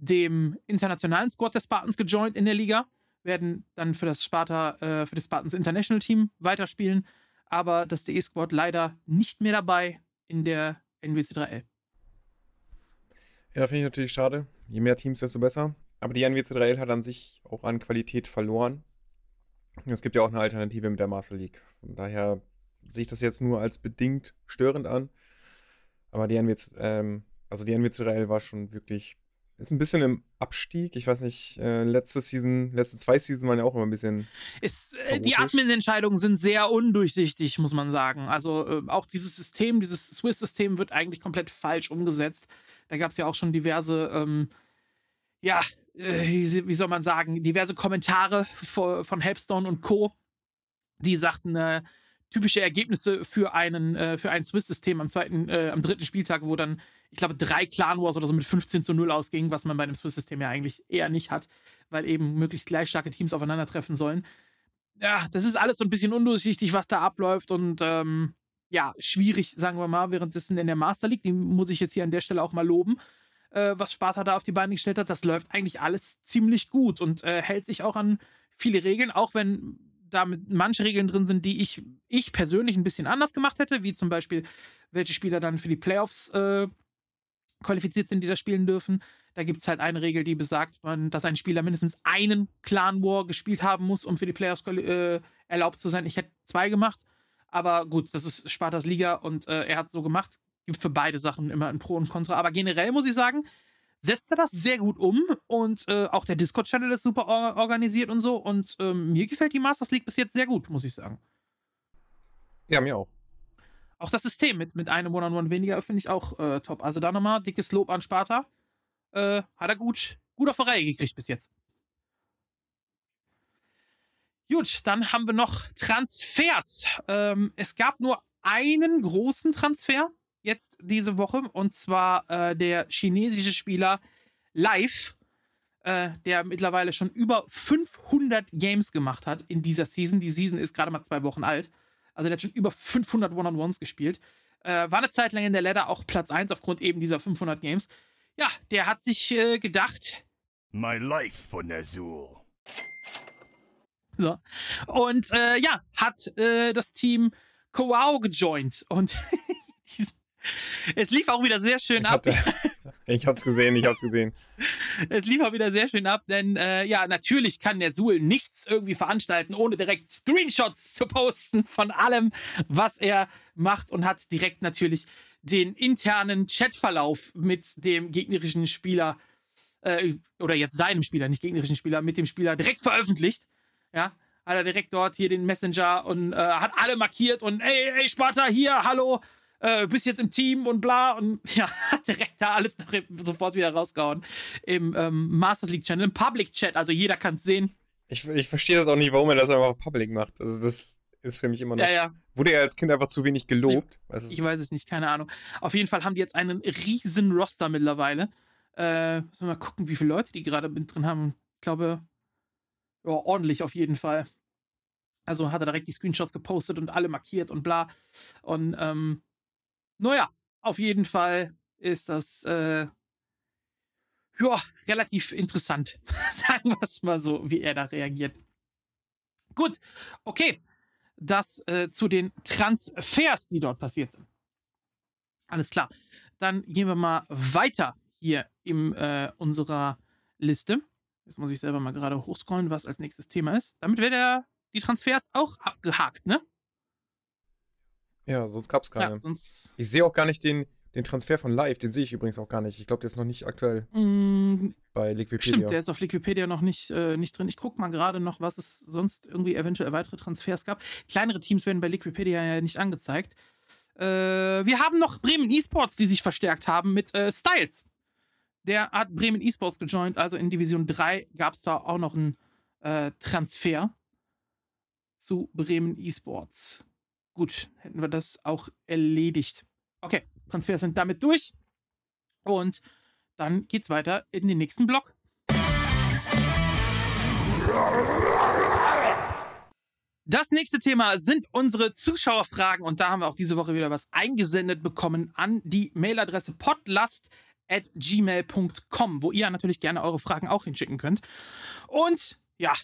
dem internationalen Squad der Spartans gejoint in der Liga, werden dann für das Sparta, äh, für das Spartans International Team weiterspielen, aber das DE-Squad leider nicht mehr dabei in der NWC3L. Ja, finde ich natürlich schade. Je mehr Teams, desto besser. Aber die NWC3L hat an sich auch an Qualität verloren. Es gibt ja auch eine Alternative mit der Master League. Von daher sehe ich das jetzt nur als bedingt störend an. Aber die NWC, ähm, also die NWC3L war schon wirklich, ist ein bisschen im Abstieg. Ich weiß nicht, äh, letzte Season, letzte zwei Season waren ja auch immer ein bisschen. Ist, äh, die. Admin-Entscheidungen sind sehr undurchsichtig, muss man sagen. Also äh, auch dieses System, dieses Swiss-System wird eigentlich komplett falsch umgesetzt. Da gab es ja auch schon diverse, ähm, ja, äh, wie soll man sagen, diverse Kommentare vo- von Helpstone und Co., die sagten, äh, typische Ergebnisse für einen, äh, für ein Swiss-System am zweiten, äh, am dritten Spieltag, wo dann, ich glaube, drei Clan Wars oder so mit 15 zu 0 ausgingen, was man bei einem Swiss-System ja eigentlich eher nicht hat, weil eben möglichst gleich starke Teams aufeinandertreffen sollen. Ja, das ist alles so ein bisschen undurchsichtig, was da abläuft und ähm, ja, schwierig, sagen wir mal, währenddessen in der Master League, die muss ich jetzt hier an der Stelle auch mal loben, äh, was Sparta da auf die Beine gestellt hat, das läuft eigentlich alles ziemlich gut und äh, hält sich auch an viele Regeln, auch wenn da manche Regeln drin sind, die ich, ich persönlich ein bisschen anders gemacht hätte, wie zum Beispiel, welche Spieler dann für die Playoffs äh, qualifiziert sind, die da spielen dürfen. Da gibt es halt eine Regel, die besagt, man, dass ein Spieler mindestens einen Clan War gespielt haben muss, um für die Playoffs äh, erlaubt zu sein. Ich hätte zwei gemacht, aber gut, das ist Spartas Liga und äh, er hat so gemacht. Gibt für beide Sachen immer ein Pro und Contra. Aber generell muss ich sagen, setzt er das sehr gut um und äh, auch der Discord-Channel ist super or organisiert und so. Und ähm, mir gefällt die Masters League bis jetzt sehr gut, muss ich sagen. Ja, mir auch. Auch das System mit, mit einem One-on-One weniger finde ich auch äh, top. Also da nochmal dickes Lob an Sparta. Äh, hat er gut, gut auf die Reihe gekriegt bis jetzt. Gut, dann haben wir noch Transfers. Ähm, es gab nur einen großen Transfer jetzt diese Woche und zwar äh, der chinesische Spieler Live, äh, der mittlerweile schon über 500 Games gemacht hat in dieser Season. Die Season ist gerade mal zwei Wochen alt. Also der hat schon über 500 One-on-Ones gespielt. Äh, war eine Zeit lang in der Ladder auch Platz 1 aufgrund eben dieser 500 Games. Ja, der hat sich äh, gedacht, My life for Nazul. so. Und äh, ja, hat äh, das Team Koao gejoint und es lief auch wieder sehr schön Ich, ab. hab, ich hab's gesehen, ich hab's gesehen. Es lief auch wieder sehr schön ab, denn äh, ja, natürlich kann der Suhl nichts irgendwie veranstalten, ohne direkt Screenshots zu posten von allem, was er macht und hat direkt natürlich den internen Chatverlauf mit dem gegnerischen Spieler äh, oder jetzt seinem Spieler, nicht gegnerischen Spieler, mit dem Spieler direkt veröffentlicht. Ja, hat er direkt dort hier den Messenger und äh, hat alle markiert und ey, ey, Sparta, hier, hallo, äh, bist jetzt im Team und bla und ja, hat direkt da alles sofort wieder rausgehauen im ähm, Masters League Channel, im Public Chat, also jeder kann es sehen. Ich, ich verstehe das auch nicht, warum er das einfach public macht. Also das ist für mich immer noch. Ja, ja, Wurde er als Kind einfach zu wenig gelobt? Es- ich weiß es nicht, keine Ahnung. Auf jeden Fall haben die jetzt einen riesen Roster mittlerweile. Äh, müssen wir mal gucken, wie viele Leute die gerade mit drin haben. Ich glaube, ja, ordentlich auf jeden Fall. Also hat er direkt die Screenshots gepostet und alle markiert und bla. Und ähm, naja, auf jeden Fall ist das äh, ja, relativ interessant. Sagen wir es mal so, wie er da reagiert. Gut, okay. Das äh, zu den Transfers, die dort passiert sind. Alles klar. Dann gehen wir mal weiter hier in äh, unserer Liste. Jetzt muss ich selber mal gerade hochscrollen, was als nächstes Thema ist. Damit der, die Transfers auch abgehakt, ne? Ja, sonst gab's keine. Ja, sonst. Ich sehe auch gar nicht den, den Transfer von Live, den sehe ich übrigens auch gar nicht. Ich glaube, der ist noch nicht aktuell Mh, bei Liquipedia. Stimmt, der ist auf Wikipedia noch nicht, äh, nicht drin. Ich gucke mal gerade noch, was es sonst irgendwie eventuell weitere Transfers gab. Kleinere Teams werden bei Wikipedia ja nicht angezeigt. Äh, wir haben noch Bremen Esports, die sich verstärkt haben mit äh, Styles. Der hat Bremen Esports gejoint, also in Division 3 gab es da auch noch einen äh, Transfer zu Bremen Esports. Gut, hätten wir das auch erledigt. Okay, Transfers sind damit durch. Und dann geht's weiter in den nächsten Block. Das nächste Thema sind unsere Zuschauerfragen und da haben wir auch diese Woche wieder was eingesendet bekommen an die Mailadresse podlast@gmail.com, wo ihr natürlich gerne eure Fragen auch hinschicken könnt. Und ja,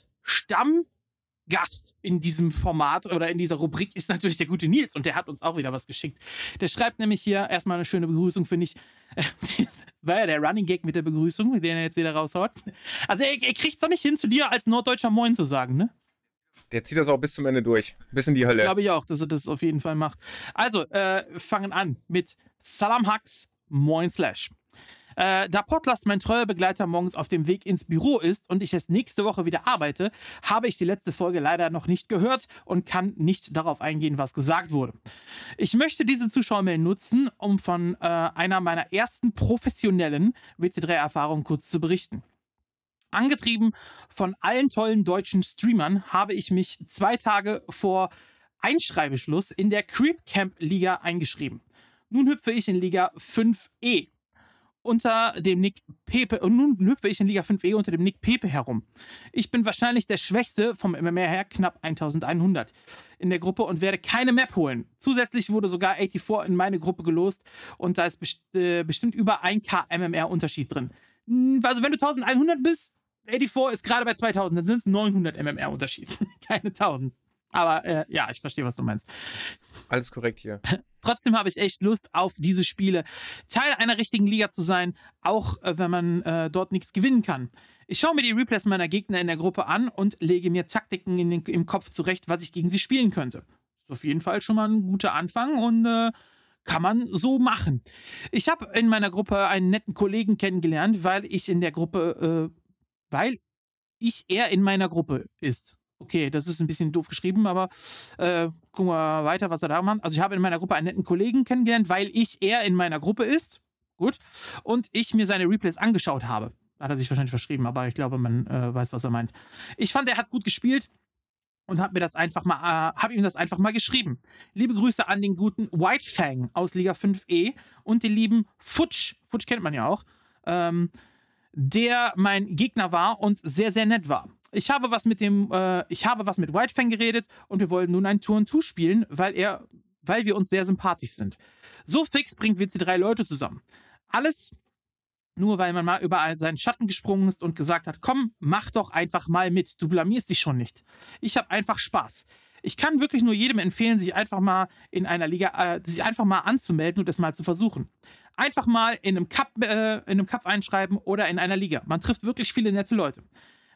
Stammgast in diesem Format oder in dieser Rubrik ist natürlich der gute Nils und der hat uns auch wieder was geschickt. Der schreibt nämlich hier erstmal eine schöne Begrüßung, finde ich. War ja der Running Gag mit der Begrüßung, den er jetzt wieder raushaut. Also er, er kriegt es doch nicht hin, zu dir als Norddeutscher Moin zu sagen, ne? Der zieht das auch bis zum Ende durch. Bis in die Hölle. Glaube ich auch, dass er das auf jeden Fall macht. Also, äh, fangen an mit Salam Hacks Moin Slash. Äh, da Podlast mein treuer Begleiter morgens auf dem Weg ins Büro ist und ich es nächste Woche wieder arbeite, habe ich die letzte Folge leider noch nicht gehört und kann nicht darauf eingehen, was gesagt wurde. Ich möchte diese Zuschauermail nutzen, um von äh, einer meiner ersten professionellen WC3-Erfahrungen kurz zu berichten. Angetrieben von allen tollen deutschen Streamern habe ich mich zwei Tage vor Einschreibeschluss in der Creep Camp Liga eingeschrieben. Nun hüpfe ich in Liga 5e unter dem Nick Pepe und nun hüpfe ich in Liga 5e unter dem Nick Pepe herum. Ich bin wahrscheinlich der Schwächste vom MMR her, knapp 1100 in der Gruppe und werde keine Map holen. Zusätzlich wurde sogar 84 in meine Gruppe gelost und da ist best äh, bestimmt über 1k MMR Unterschied drin. Hm, Also wenn du 1100 bist, 84 ist gerade bei 2000, dann sind es 900 MMR Unterschied, keine 1000. Aber äh, ja, ich verstehe, was du meinst. Alles korrekt hier. Trotzdem habe ich echt Lust auf diese Spiele. Teil einer richtigen Liga zu sein, auch äh, wenn man äh, dort nichts gewinnen kann. Ich schaue mir die Replays meiner Gegner in der Gruppe an und lege mir Taktiken in den, im Kopf zurecht, was ich gegen sie spielen könnte. Ist auf jeden Fall schon mal ein guter Anfang und äh, kann man so machen. Ich habe in meiner Gruppe einen netten Kollegen kennengelernt, weil ich in der Gruppe, äh, weil ich er in meiner Gruppe ist. Okay, das ist ein bisschen doof geschrieben, aber äh, gucken wir weiter, was er da macht. Also ich habe in meiner Gruppe einen netten Kollegen kennengelernt, weil ich er in meiner Gruppe ist. Gut. Und ich mir seine Replays angeschaut habe. Hat er sich wahrscheinlich verschrieben, aber ich glaube, man äh, weiß, was er meint. Ich fand, er hat gut gespielt und habe mir das einfach mal, äh, habe ihm das einfach mal geschrieben. Liebe Grüße an den guten White Fang aus Liga 5e und den lieben Futsch, Futsch kennt man ja auch, ähm, der mein Gegner war und sehr, sehr nett war. Ich habe was mit dem, äh, ich habe was mit Whitefang geredet und wir wollen nun ein Tour und Two spielen, weil er, weil wir uns sehr sympathisch sind. So fix bringt WC drei Leute zusammen. Alles nur weil man mal über seinen Schatten gesprungen ist und gesagt hat, komm, mach doch einfach mal mit, du blamierst dich schon nicht. Ich habe einfach Spaß. Ich kann wirklich nur jedem empfehlen, sich einfach mal in einer Liga, äh, sich einfach mal anzumelden und das mal zu versuchen. Einfach mal in einem Cup, äh, in einem Cup einschreiben oder in einer Liga. Man trifft wirklich viele nette Leute.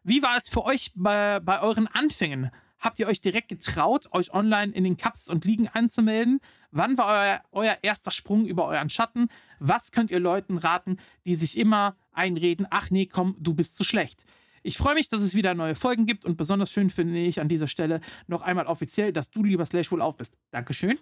Wie war es für euch bei, bei euren Anfängen? Habt ihr euch direkt getraut, euch online in den Cups und Ligen anzumelden? Wann war euer, euer erster Sprung über euren Schatten? Was könnt ihr Leuten raten, die sich immer einreden, ach nee, komm, du bist zu schlecht? Ich freue mich, dass es wieder neue Folgen gibt und besonders schön finde ich an dieser Stelle noch einmal offiziell, dass du, lieber Slash, wohl auf bist. Dankeschön.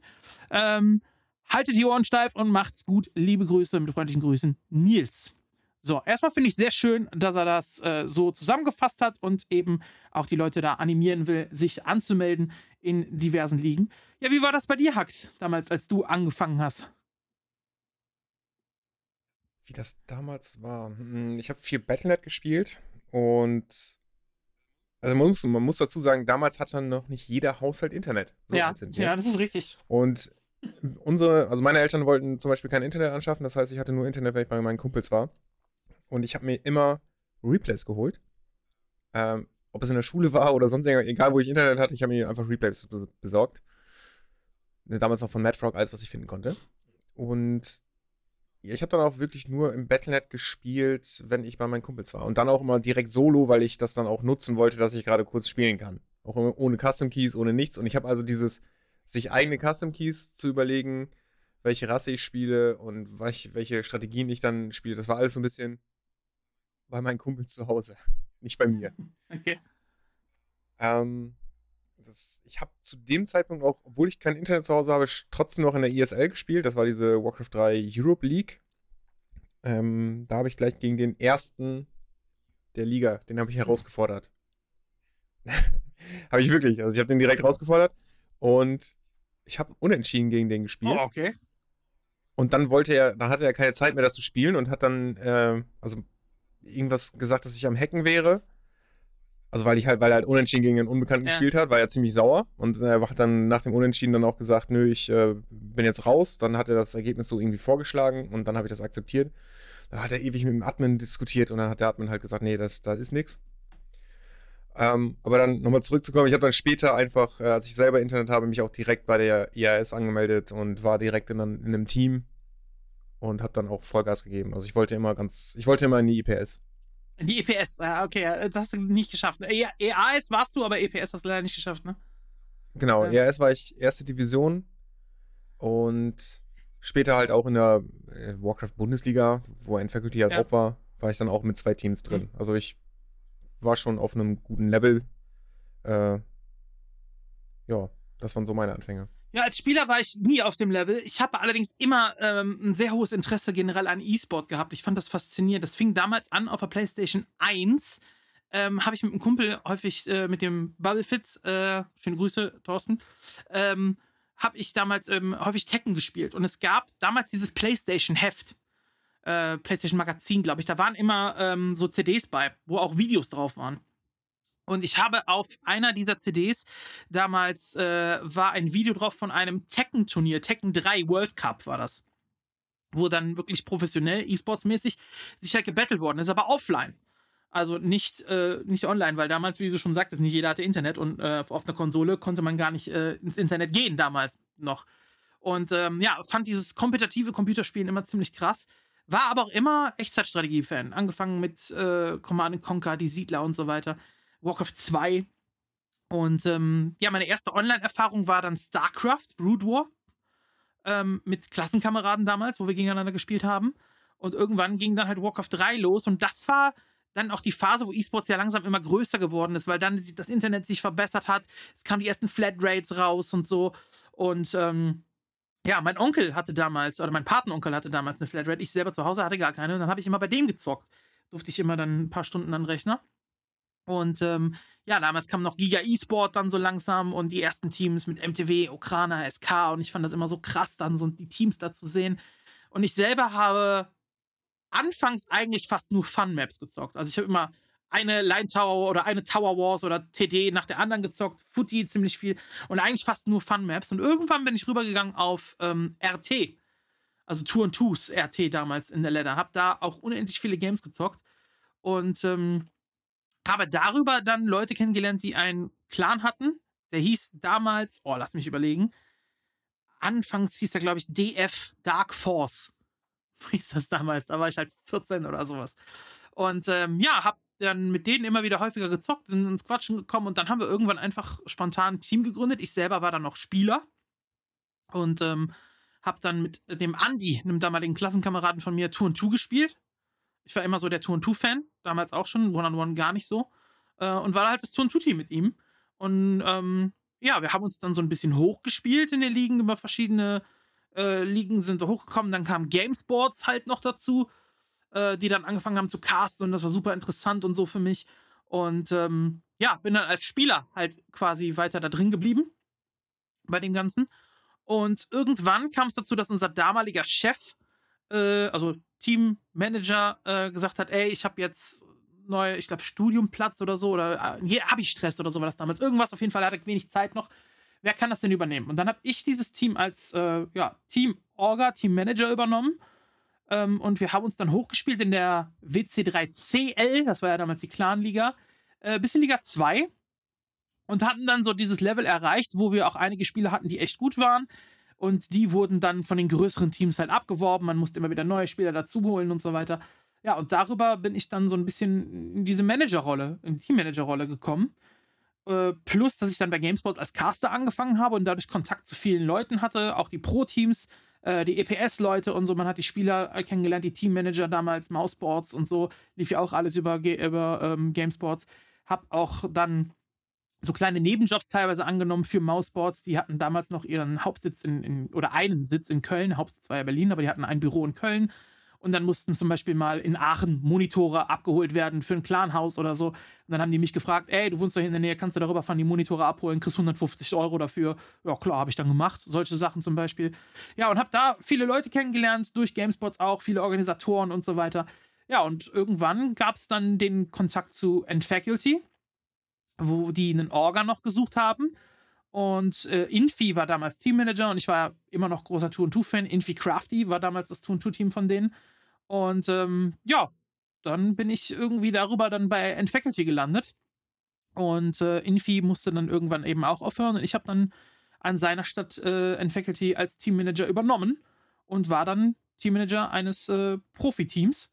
Ähm, haltet die Ohren steif und macht's gut. Liebe Grüße, mit freundlichen Grüßen, Nils. So, erstmal finde ich sehr schön, dass er das äh, so zusammengefasst hat und eben auch die Leute da animieren will, sich anzumelden in diversen Ligen. Ja, wie war das bei dir, Hax, damals, als du angefangen hast? Wie das damals war. Hm, Ich habe viel Battle.net gespielt und also man muss, man muss dazu sagen, damals hatte noch nicht jeder Haushalt Internet. So ja, wir. ja, das ist richtig. Und unsere, also meine Eltern wollten zum Beispiel kein Internet anschaffen, das heißt, ich hatte nur Internet, weil ich bei meinen Kumpels war. Und ich habe mir immer Replays geholt. Ähm, ob es in der Schule war oder sonst egal wo ich Internet hatte, ich habe mir einfach Replays bes- besorgt. Damals noch von Madfrog, alles, was ich finden konnte. Und ich habe dann auch wirklich nur im Battle.net gespielt, wenn ich bei meinen Kumpels war. Und dann auch immer direkt solo, weil ich das dann auch nutzen wollte, dass ich gerade kurz spielen kann. Auch immer ohne Custom Keys, ohne nichts. Und ich habe also dieses, sich eigene Custom Keys zu überlegen, welche Rasse ich spiele und welche Strategien ich dann spiele. Das war alles so ein bisschen bei meinen Kumpels zu Hause, nicht bei mir. Okay. Ähm, das, ich habe zu dem Zeitpunkt auch, obwohl ich kein Internet zu Hause habe, trotzdem noch in der ESL gespielt. Das war diese Warcraft 3 Europe League. Ähm, da habe ich gleich gegen den ersten der Liga, den habe ich herausgefordert. habe ich wirklich. Also ich habe den direkt herausgefordert und ich habe unentschieden gegen den gespielt. Oh, okay. Und dann wollte er, dann hatte er keine Zeit mehr, das zu spielen und hat dann, äh, also irgendwas gesagt, dass ich am Hacken wäre. Also weil ich halt, weil er halt unentschieden gegen einen Unbekannten Ja. gespielt hat, war er ziemlich sauer. Und er hat dann nach dem Unentschieden dann auch gesagt, nö, ich äh, bin jetzt raus. Dann hat er das Ergebnis so irgendwie vorgeschlagen und dann habe ich das akzeptiert. Dann hat er ewig mit dem Admin diskutiert und dann hat der Admin halt gesagt, nee, das, das ist nix. Ähm, aber dann nochmal zurückzukommen, ich habe dann später einfach, äh, als ich selber Internet habe, mich auch direkt bei der IAS angemeldet und war direkt in, in einem Team und habe dann auch Vollgas gegeben. Also ich wollte immer ganz, ich wollte immer in die IPS. Die EPS, ah, okay, das hast du nicht geschafft. E EAS warst du, aber EPS hast du leider nicht geschafft, ne? Genau, Ja. IAS war ich erste Division und später halt auch in der äh, Warcraft Bundesliga, wo ein Faculty halt Ja. auch war, war ich dann auch mit zwei Teams drin. Also ich war schon auf einem guten Level. Äh, ja, das waren so meine Anfänge. Ja, als Spieler war ich nie auf dem Level. Ich habe allerdings immer ähm, ein sehr hohes Interesse generell an E-Sport gehabt. Ich fand das faszinierend. Das fing damals an auf der PlayStation 1. Ähm, habe ich mit einem Kumpel häufig äh, mit dem Bubble Fitz, äh, schöne Grüße, Thorsten, ähm, habe ich damals ähm, häufig Tekken gespielt. Und es gab damals dieses PlayStation-Heft, äh, PlayStation Magazin, glaube ich. Da waren immer ähm, so CDs bei, wo auch Videos drauf waren. Und ich habe auf einer dieser CDs damals äh, war ein Video drauf von einem Tekken-Turnier, Tekken 3 World Cup war das. Wo dann wirklich professionell, E-Sports-mäßig, sich halt gebettelt worden ist, aber offline. Also nicht, äh, nicht online, weil damals, wie du schon sagtest, nicht jeder hatte Internet und äh, auf einer Konsole konnte man gar nicht äh, ins Internet gehen damals noch. Und ähm, ja, fand dieses kompetitive Computerspielen immer ziemlich krass. War aber auch immer Echtzeitstrategie-Fan. Angefangen mit äh, Command Conquer, die Siedler und so weiter. Warcraft 2. Und ähm, ja, meine erste Online-Erfahrung war dann StarCraft, Brood War. Ähm, mit Klassenkameraden damals, wo wir gegeneinander gespielt haben. Und irgendwann ging dann halt Warcraft 3 los. Und das war dann auch die Phase, wo E-Sports ja langsam immer größer geworden ist, weil dann das Internet sich verbessert hat. Es kamen die ersten Flatrates raus und so. Und ähm, ja, mein Onkel hatte damals, oder mein Patenonkel hatte damals eine Flatrate. Ich selber zu Hause hatte gar keine. Und dann habe ich immer bei dem gezockt. Durfte ich immer dann ein paar Stunden an den Rechner. Und ähm, ja, damals kam noch Giga E-Sport dann so langsam und die ersten Teams mit MTW, Okrana, SK und ich fand das immer so krass, dann so die Teams da zu sehen. Und ich selber habe anfangs eigentlich fast nur Fun-Maps gezockt. Also ich habe immer eine Line Tower oder eine Tower Wars oder TD nach der anderen gezockt, Footy ziemlich viel und eigentlich fast nur Fun-Maps. Und irgendwann bin ich rübergegangen auf ähm, RT, also Tour und Twos RT damals in der Ladder. Hab da auch unendlich viele Games gezockt und ähm, habe darüber dann Leute kennengelernt, die einen Clan hatten Der hieß damals, oh, lass mich überlegen. Anfangs hieß er, glaube ich, DF Dark Force. Hieß das damals. Da war ich halt 14 oder sowas. Und ähm, ja, hab dann mit denen immer wieder häufiger gezockt, sind ins Quatschen gekommen und dann haben wir irgendwann einfach spontan ein Team gegründet. Ich selber war dann noch Spieler und ähm, hab dann mit dem Andi, einem damaligen Klassenkameraden von mir, Tour und Two gespielt. Ich war immer so der Tour und Two-Fan, damals auch schon, One-on-One gar nicht so. Äh, und war halt das Tour und Two-Team mit ihm. Und ähm, ja, wir haben uns dann so ein bisschen hochgespielt in den Ligen über verschiedene äh, Ligen sind hochgekommen. Dann kam GameSports halt noch dazu, äh, die dann angefangen haben zu casten und das war super interessant und so für mich. Und ähm, ja, bin dann als Spieler halt quasi weiter da drin geblieben bei dem Ganzen. Und irgendwann kam es dazu, dass unser damaliger Chef, äh, also Teammanager, äh, gesagt hat, ey, ich habe jetzt neue, ich glaube, Studiumplatz oder so, oder äh, habe ich Stress oder so war das damals. Irgendwas, auf jeden Fall hatte ich wenig Zeit noch. Wer kann das denn übernehmen? Und dann habe ich dieses Team als äh, ja, Team-Orga, Team-Manager übernommen. Ähm, und wir haben uns dann hochgespielt in der WC3CL, das war ja damals die Clan-Liga, äh, bis in Liga 2. Und hatten dann so dieses Level erreicht, wo wir auch einige Spieler hatten, die echt gut waren. Und die wurden dann von den größeren Teams halt abgeworben. Man musste immer wieder neue Spieler dazuholen und so weiter. Ja, und darüber bin ich dann so ein bisschen in diese Managerrolle, in die Teammanagerrolle gekommen. Äh, plus, dass ich dann bei GameSports als Caster angefangen habe und dadurch Kontakt zu vielen Leuten hatte, auch die Pro-Teams, äh, die EPS-Leute und so. Man hat die Spieler kennengelernt, die Teammanager damals, Mouseboards und so. Lief ja auch alles über, über ähm, GameSports. Hab auch dann so kleine Nebenjobs teilweise angenommen für Mouseboards. Die hatten damals noch ihren Hauptsitz in, in, oder einen Sitz in Köln. Hauptsitz war ja Berlin, aber die hatten ein Büro in Köln. Und dann mussten zum Beispiel mal in Aachen Monitore abgeholt werden für ein Clanhaus oder so. Und dann haben die mich gefragt, ey, du wohnst doch hier in der Nähe, kannst du darüber fahren, die Monitore abholen, kriegst 150 Euro dafür. Ja, klar, habe ich dann gemacht. Solche Sachen zum Beispiel. Ja, und habe da viele Leute kennengelernt, durch GameSpots auch, viele Organisatoren und so weiter. Ja, und irgendwann gab es dann den Kontakt zu N-Faculty, wo die einen Orga noch gesucht haben. Und äh, Infi war damals Teammanager und ich war immer noch großer Tour 2-Fan. Infi Crafty war damals das Tour 2-Team von denen. Und ähm, ja, dann bin ich irgendwie darüber dann bei N-Faculty gelandet. Und äh, Infi musste dann irgendwann eben auch aufhören. Und ich habe dann an seiner Stadt äh, N-Faculty als Teammanager übernommen und war dann Teammanager eines äh, Profiteams,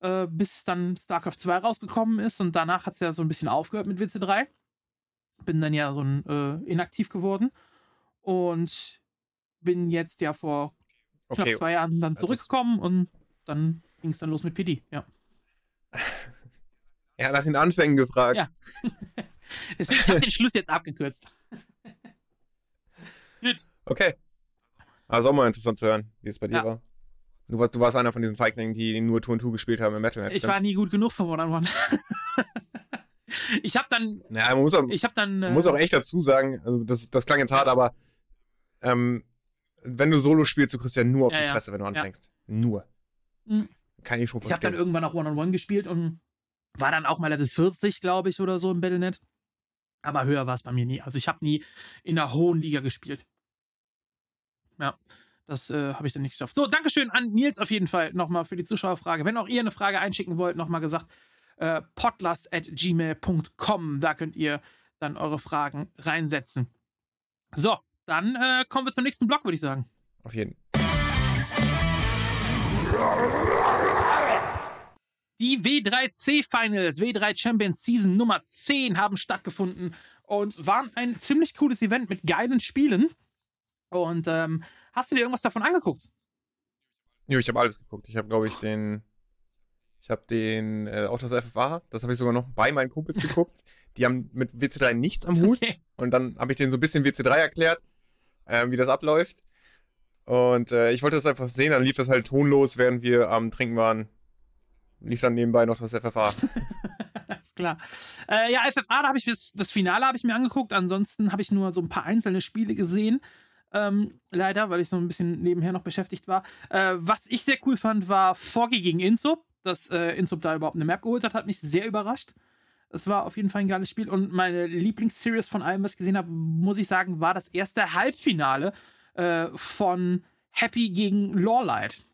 äh, bis dann StarCraft 2 rausgekommen ist. Und danach hat es ja so ein bisschen aufgehört mit WC3 bin dann ja so ein äh, inaktiv geworden und bin jetzt ja vor knapp Okay. zwei Jahren dann Also zurückgekommen und dann ging es dann los mit PD, ja. Er hat nach den Anfängen gefragt. Ja. Deswegen habe ich den Schluss jetzt abgekürzt. Gut. Okay. Also auch mal interessant zu hören, wie es bei dir Ja. war. Du warst, du warst einer von diesen Feiglingen, die nur und Tour gespielt haben im Metalhead. Ich war nie gut genug für One on One. ich habe dann, naja, man muss auch, ich habe dann, äh, muss auch echt dazu sagen, also das, das klang jetzt hart, aber ähm, wenn du Solo spielst, du kriegst ja nur auf Ja, die ja. Fresse, wenn du Ja. anfängst. Nur. Mhm. Kann ich schon ich habe dann verstehen. irgendwann auch One on One gespielt und war dann auch mal Level 40, glaube ich, oder so im Battlenet. Aber höher war es bei mir nie. Also ich habe nie in einer hohen Liga gespielt. Ja, das äh, habe ich dann nicht geschafft. So, Dankeschön an Nils auf jeden Fall nochmal für die Zuschauerfrage. Wenn auch ihr eine Frage einschicken wollt, nochmal gesagt, äh, podlast.gmail.com. Da könnt ihr dann eure Fragen reinsetzen. So, dann äh, kommen wir zum nächsten Block, würde ich sagen. Auf jeden. Die W3C Finals, W3 Champions Season Nummer 10 haben stattgefunden und waren ein ziemlich cooles Event mit geilen Spielen. Und ähm, hast du dir irgendwas davon angeguckt? Jo, ich habe alles geguckt. Ich habe, glaube ich, den. Ich habe den. Äh, auch das FFA, das habe ich sogar noch bei meinen Kumpels geguckt. Die haben mit WC3 nichts am Hut. Okay. Und dann habe ich denen so ein bisschen WC3 erklärt, äh, wie das abläuft. Und äh, ich wollte das einfach sehen. Dann lief das halt tonlos, während wir am Trinken waren. Lief dann nebenbei noch das FFA. Alles klar. Äh, ja, FFA, da habe ich das, das Finale habe ich mir angeguckt. Ansonsten habe ich nur so ein paar einzelne Spiele gesehen. Ähm, leider, weil ich so ein bisschen nebenher noch beschäftigt war. Äh, was ich sehr cool fand, war Foggy gegen Insub. Dass äh, Insub da überhaupt eine Map geholt hat, hat mich sehr überrascht. Es war auf jeden Fall ein geiles Spiel. Und meine Lieblingsseries von allem, was ich gesehen habe, muss ich sagen, war das erste Halbfinale äh, von Happy gegen Lawlight.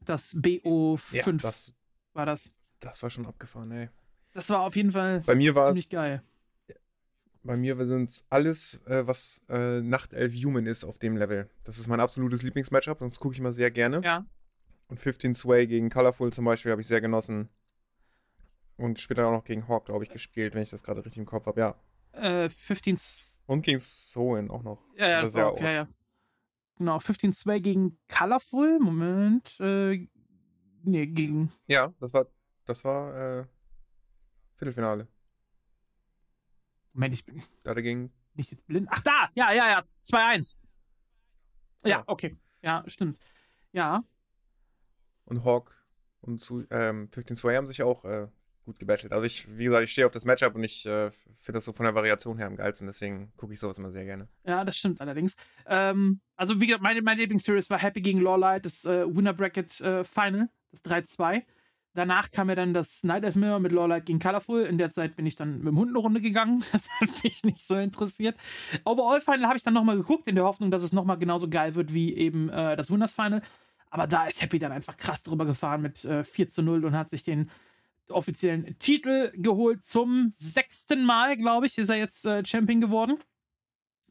Das BO5 Ja, das, war das. das war schon abgefahren, ey. Das war auf jeden Fall Bei mir ziemlich geil. Bei mir sind es alles, äh, was äh, Nachtelf Human ist auf dem Level. Das ist mein absolutes Lieblingsmatchup, das gucke ich mal sehr gerne. Ja. Und 15 Sway gegen Colorful zum Beispiel habe ich sehr genossen. Und später auch noch gegen Hawk, glaube ich, gespielt, wenn ich das gerade richtig im Kopf habe, ja. Äh, 15. S- Und gegen Soen auch noch. Ja, ja, das war auch, ja, ja. Genau, 15-2 gegen Colorful. Moment. Äh, nee, gegen. Ja, das war, das war äh, Viertelfinale. Moment, ich bin Da dagegen. nicht jetzt blind. Ach, da! Ja, ja, ja. 2-1. Ja, Ja. okay. Ja, stimmt. Ja. Und Hawk und zu, ähm, 15 Sway haben sich auch äh, gut gebettelt. Also ich, wie gesagt, ich stehe auf das Matchup und ich äh, finde das so von der Variation her am geilsten, deswegen gucke ich sowas immer sehr gerne. Ja, das stimmt allerdings. Ähm, also, wie gesagt, meine, meine Lieblingsseries war Happy gegen Lawlight, das äh, Winner Bracket äh, Final, das 3-2. Danach kam ja dann das Night Elf Mirror mit Lawlight gegen Colorful. In der Zeit bin ich dann mit dem Hund eine Runde gegangen. Das hat mich nicht so interessiert. Overall Final habe ich dann nochmal geguckt, in der Hoffnung, dass es nochmal genauso geil wird wie eben äh, das Winners Final. Aber da ist Happy dann einfach krass drüber gefahren mit äh, 4 zu 0 und hat sich den offiziellen Titel geholt. Zum sechsten Mal, glaube ich, ist er jetzt äh, Champion geworden.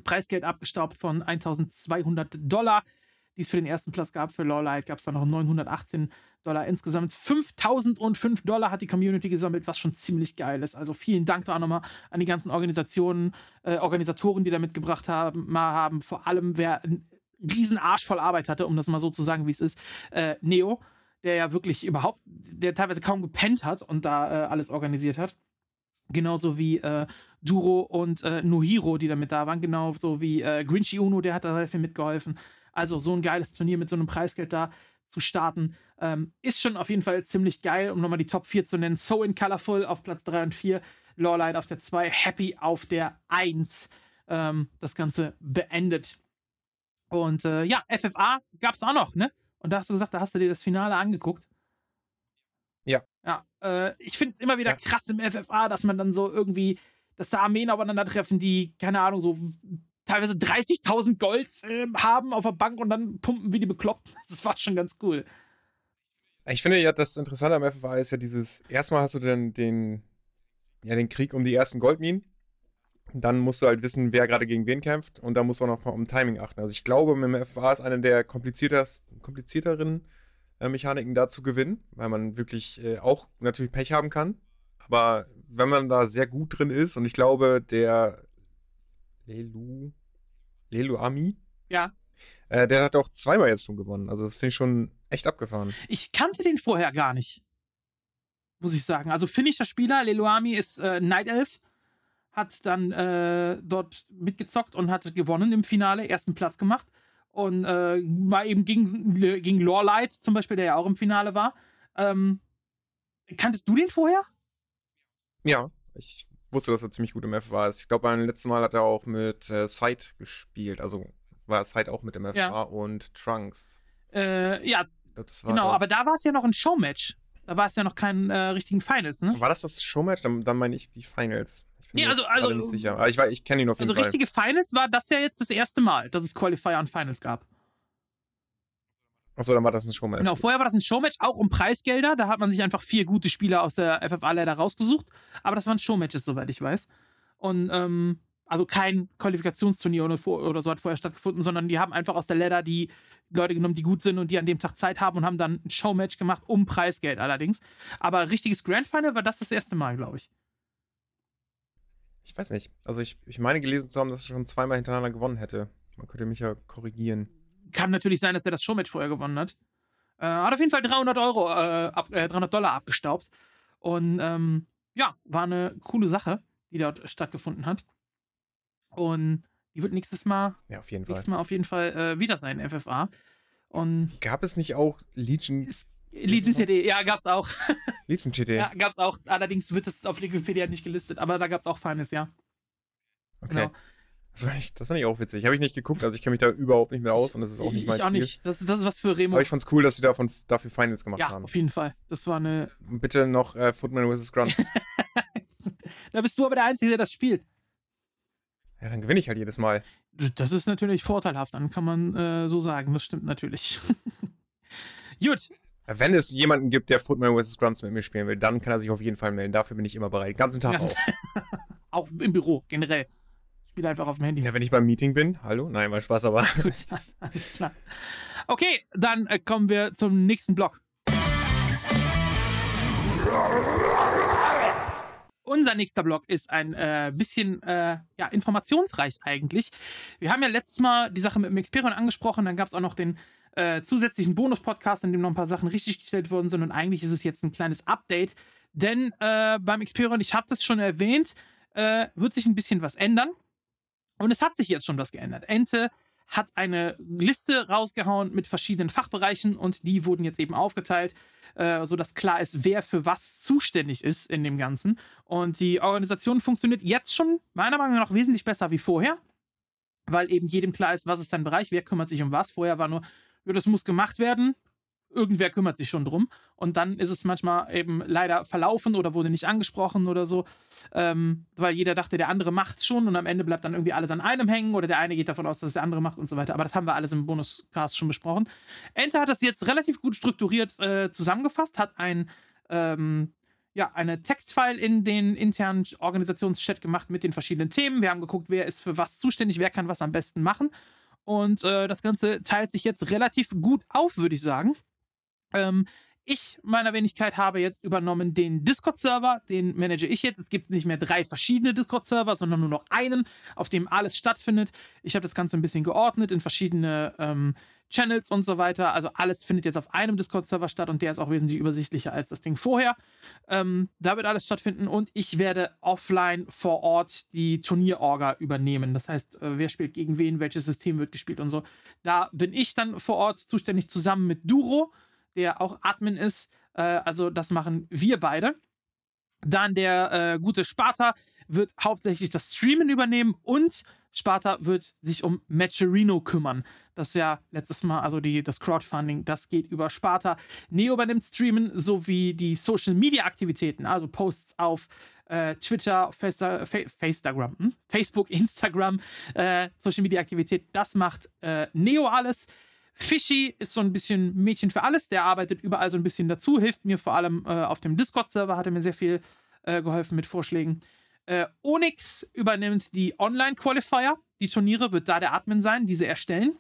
Preisgeld abgestaubt von 1200 Dollar, die es für den ersten Platz gab. Für Lawlight gab es dann noch 918 Dollar insgesamt. 5005 Dollar hat die Community gesammelt, was schon ziemlich geil ist. Also vielen Dank da auch nochmal an die ganzen Organisationen, äh, Organisatoren, die da mitgebracht haben, mal haben. Vor allem, wer einen riesen Arsch voll Arbeit hatte, um das mal so zu sagen, wie es ist, äh, Neo, der ja wirklich überhaupt, der teilweise kaum gepennt hat und da äh, alles organisiert hat. Genauso wie äh, Duro und äh, Nohiro, die da mit da waren. Genauso wie äh, Grinchy Uno, der hat da sehr viel mitgeholfen. Also so ein geiles Turnier mit so einem Preisgeld da zu starten, ähm, ist schon auf jeden Fall ziemlich geil, um nochmal die Top 4 zu nennen. So in Colorful auf Platz 3 und 4, Lawlight auf der 2, Happy auf der 1. Ähm, das Ganze beendet. Und äh, ja, FFA gab es auch noch, ne? Und da hast du gesagt, da hast du dir das Finale angeguckt. Ja. Ja, äh, ich finde immer wieder Ja. krass im FFA, dass man dann so irgendwie, dass da Armeen aufeinandertreffen, die, keine Ahnung, so teilweise 30.000 Gold äh, haben auf der Bank und dann pumpen wie die bekloppt. Das war schon ganz cool. Ich finde ja, das Interessante am FFA ist ja dieses, erstmal hast du dann den, ja, den Krieg um die ersten Goldminen. Dann musst du halt wissen, wer gerade gegen wen kämpft und da musst du auch noch um Timing achten. Also ich glaube, mit dem FFA ist eine der komplizierteren äh, Mechaniken da zu gewinnen, weil man wirklich äh, auch natürlich Pech haben kann. Aber wenn man da sehr gut drin ist und ich glaube, der Lelu, Lelu Ami, Ja. äh, der hat auch zweimal jetzt schon gewonnen. Also das finde ich schon echt abgefahren. Ich kannte den vorher gar nicht. Muss ich sagen. Also finnischer Spieler, Leluami ist äh, Night Elf, hat dann äh, dort mitgezockt und hat gewonnen im Finale, ersten Platz gemacht. Und äh, war eben gegen, gegen Lorelight zum Beispiel, der ja auch im Finale war. Ähm, kanntest du den vorher? Ja, ich wusste, dass er ziemlich gut im FFA ist. Ich glaube, beim letzten Mal hat er auch mit äh, Sight gespielt. Also war Sight auch mit im FFA Ja. und Trunks. Äh, ja, glaub, war genau, das. aber da war es ja noch ein Showmatch. Da war es ja noch kein äh, richtigen Finals, ne? War das das Showmatch? Dann, dann meine ich die Finals. Ich bin Nee, also- also- nicht sicher. Aber ich, ich kenne ihn auf jeden Also Fall. richtige Finals war das ja jetzt das erste Mal, dass es Qualifier und Finals gab. Achso, dann war das ein Showmatch. Genau, vorher war das ein Showmatch, auch um Preisgelder. Da hat man sich einfach vier gute Spieler aus der FFA leider rausgesucht. Aber das waren Showmatches, soweit ich weiß. Und ähm, also kein Qualifikationsturnier oder, so hat vorher stattgefunden, sondern die haben einfach aus der Ladder die Leute genommen, die gut sind und die an dem Tag Zeit haben und haben dann ein Showmatch gemacht, um Preisgeld allerdings. Aber richtiges Grand Final war das das erste Mal, glaube ich. Ich weiß nicht. Also ich, ich meine gelesen zu haben, dass er schon zweimal hintereinander gewonnen hätte. Man könnte mich ja korrigieren. Kann natürlich sein, dass er das Showmatch vorher gewonnen hat. Äh, hat auf jeden Fall 300 Euro, äh, ab, äh, 300 Dollar abgestaubt. Und ähm, ja, war eine coole Sache, die dort stattgefunden hat. Und die wird nächstes Mal, Ja, auf jeden Fall. nächstes Mal auf jeden Fall äh, wieder sein, FFA. Und Gab es nicht auch Legion, ist, Legion TD, ja, gab's auch. Legion TT? Ja, gab's auch. Allerdings wird es auf Wikipedia nicht gelistet, aber da gab's auch Finals, ja. okay. Genau. Das fand ich, das fand ich auch witzig. Habe ich nicht geguckt, also ich kenne mich da überhaupt nicht mehr aus und das ist auch nicht ich, mein ich auch Spiel. nicht. Das, das ist was für Remo. Aber ich fand's cool, dass sie davon, dafür Finals gemacht ja, haben. auf jeden Fall. Das war eine. Bitte noch äh, Footman vs. Grunts. da bist du aber der Einzige, der das spielt. ja, dann gewinne ich halt jedes Mal. Das ist natürlich vorteilhaft, dann kann man äh, so sagen, das stimmt natürlich. Gut, Wenn es jemanden gibt, der Footman vs. Grunts mit mir spielen will, dann kann er sich auf jeden Fall melden. Dafür bin ich immer bereit. Den ganzen Tag Ja. auch. auch im Büro generell. Spiel einfach auf dem Handy. Ja, wenn ich beim Meeting bin, hallo? Nein, mal Spaß, aber. Gut, alles klar. Okay, dann äh, kommen wir zum nächsten Block. Unser nächster Block ist ein äh, bisschen äh, ja, informationsreich eigentlich. Wir haben ja letztes Mal die Sache mit dem Experion angesprochen, dann gab es auch noch den äh, zusätzlichen Bonus-Podcast, in dem noch ein paar Sachen richtig gestellt worden sind und eigentlich ist es jetzt ein kleines Update, denn äh, beim Experion, ich habe das schon erwähnt, äh, wird sich ein bisschen was ändern und es hat sich jetzt schon was geändert. Ente hat eine Liste rausgehauen mit verschiedenen Fachbereichen und die wurden jetzt eben aufgeteilt, äh, sodass klar ist, wer für was zuständig ist in dem Ganzen. Und die Organisation funktioniert jetzt schon meiner Meinung nach wesentlich besser wie vorher, weil eben jedem klar ist, was ist sein Bereich, wer kümmert sich um was. Vorher war nur, das muss gemacht werden, irgendwer kümmert sich schon drum. Und dann ist es manchmal eben leider verlaufen oder wurde nicht angesprochen oder so, ähm, weil jeder dachte, der andere macht es schon und am Ende bleibt dann irgendwie alles an einem hängen oder der eine geht davon aus, dass es der andere macht und so weiter. Aber das haben wir alles im Bonuscast schon besprochen. Enter hat das jetzt relativ gut strukturiert äh, zusammengefasst, hat ein ähm, ja, eine Textfile in den internen Organisationschat gemacht mit den verschiedenen Themen. Wir haben geguckt, wer ist für was zuständig, wer kann was am besten machen. Und äh, das Ganze teilt sich jetzt relativ gut auf, würde ich sagen. Ähm, ich, meiner Wenigkeit, habe jetzt übernommen den Discord-Server, den manage ich jetzt. Es gibt nicht mehr drei verschiedene Discord-Server, sondern nur noch einen, auf dem alles stattfindet. Ich habe das Ganze ein bisschen geordnet in verschiedene ähm, Channels und so weiter. Also alles findet jetzt auf einem Discord-Server statt und der ist auch wesentlich übersichtlicher als das Ding vorher. Ähm, da wird alles stattfinden und ich werde offline vor Ort die Turnierorga übernehmen. Das heißt, äh, wer spielt gegen wen, welches System wird gespielt und so. Da bin ich dann vor Ort zuständig zusammen mit Duro der auch Admin ist. Äh, also das machen wir beide. Dann der äh, gute Sparta wird hauptsächlich das Streamen übernehmen und Sparta wird sich um Matcherino kümmern. Das ist ja letztes Mal, also die, das Crowdfunding, das geht über Sparta. Neo übernimmt Streamen sowie die Social Media Aktivitäten, also Posts auf äh, Twitter, Faceagram, Faceagram hm? Facebook, Instagram, äh, Social Media Aktivität. Das macht äh, Neo alles. Fishy ist so ein bisschen Mädchen für alles. Der arbeitet überall so ein bisschen dazu, hilft mir vor allem äh, auf dem Discord-Server, hat er mir sehr viel äh, geholfen mit Vorschlägen. Äh, Onyx übernimmt die Online-Qualifier. Die Turniere wird da der Admin sein, diese erstellen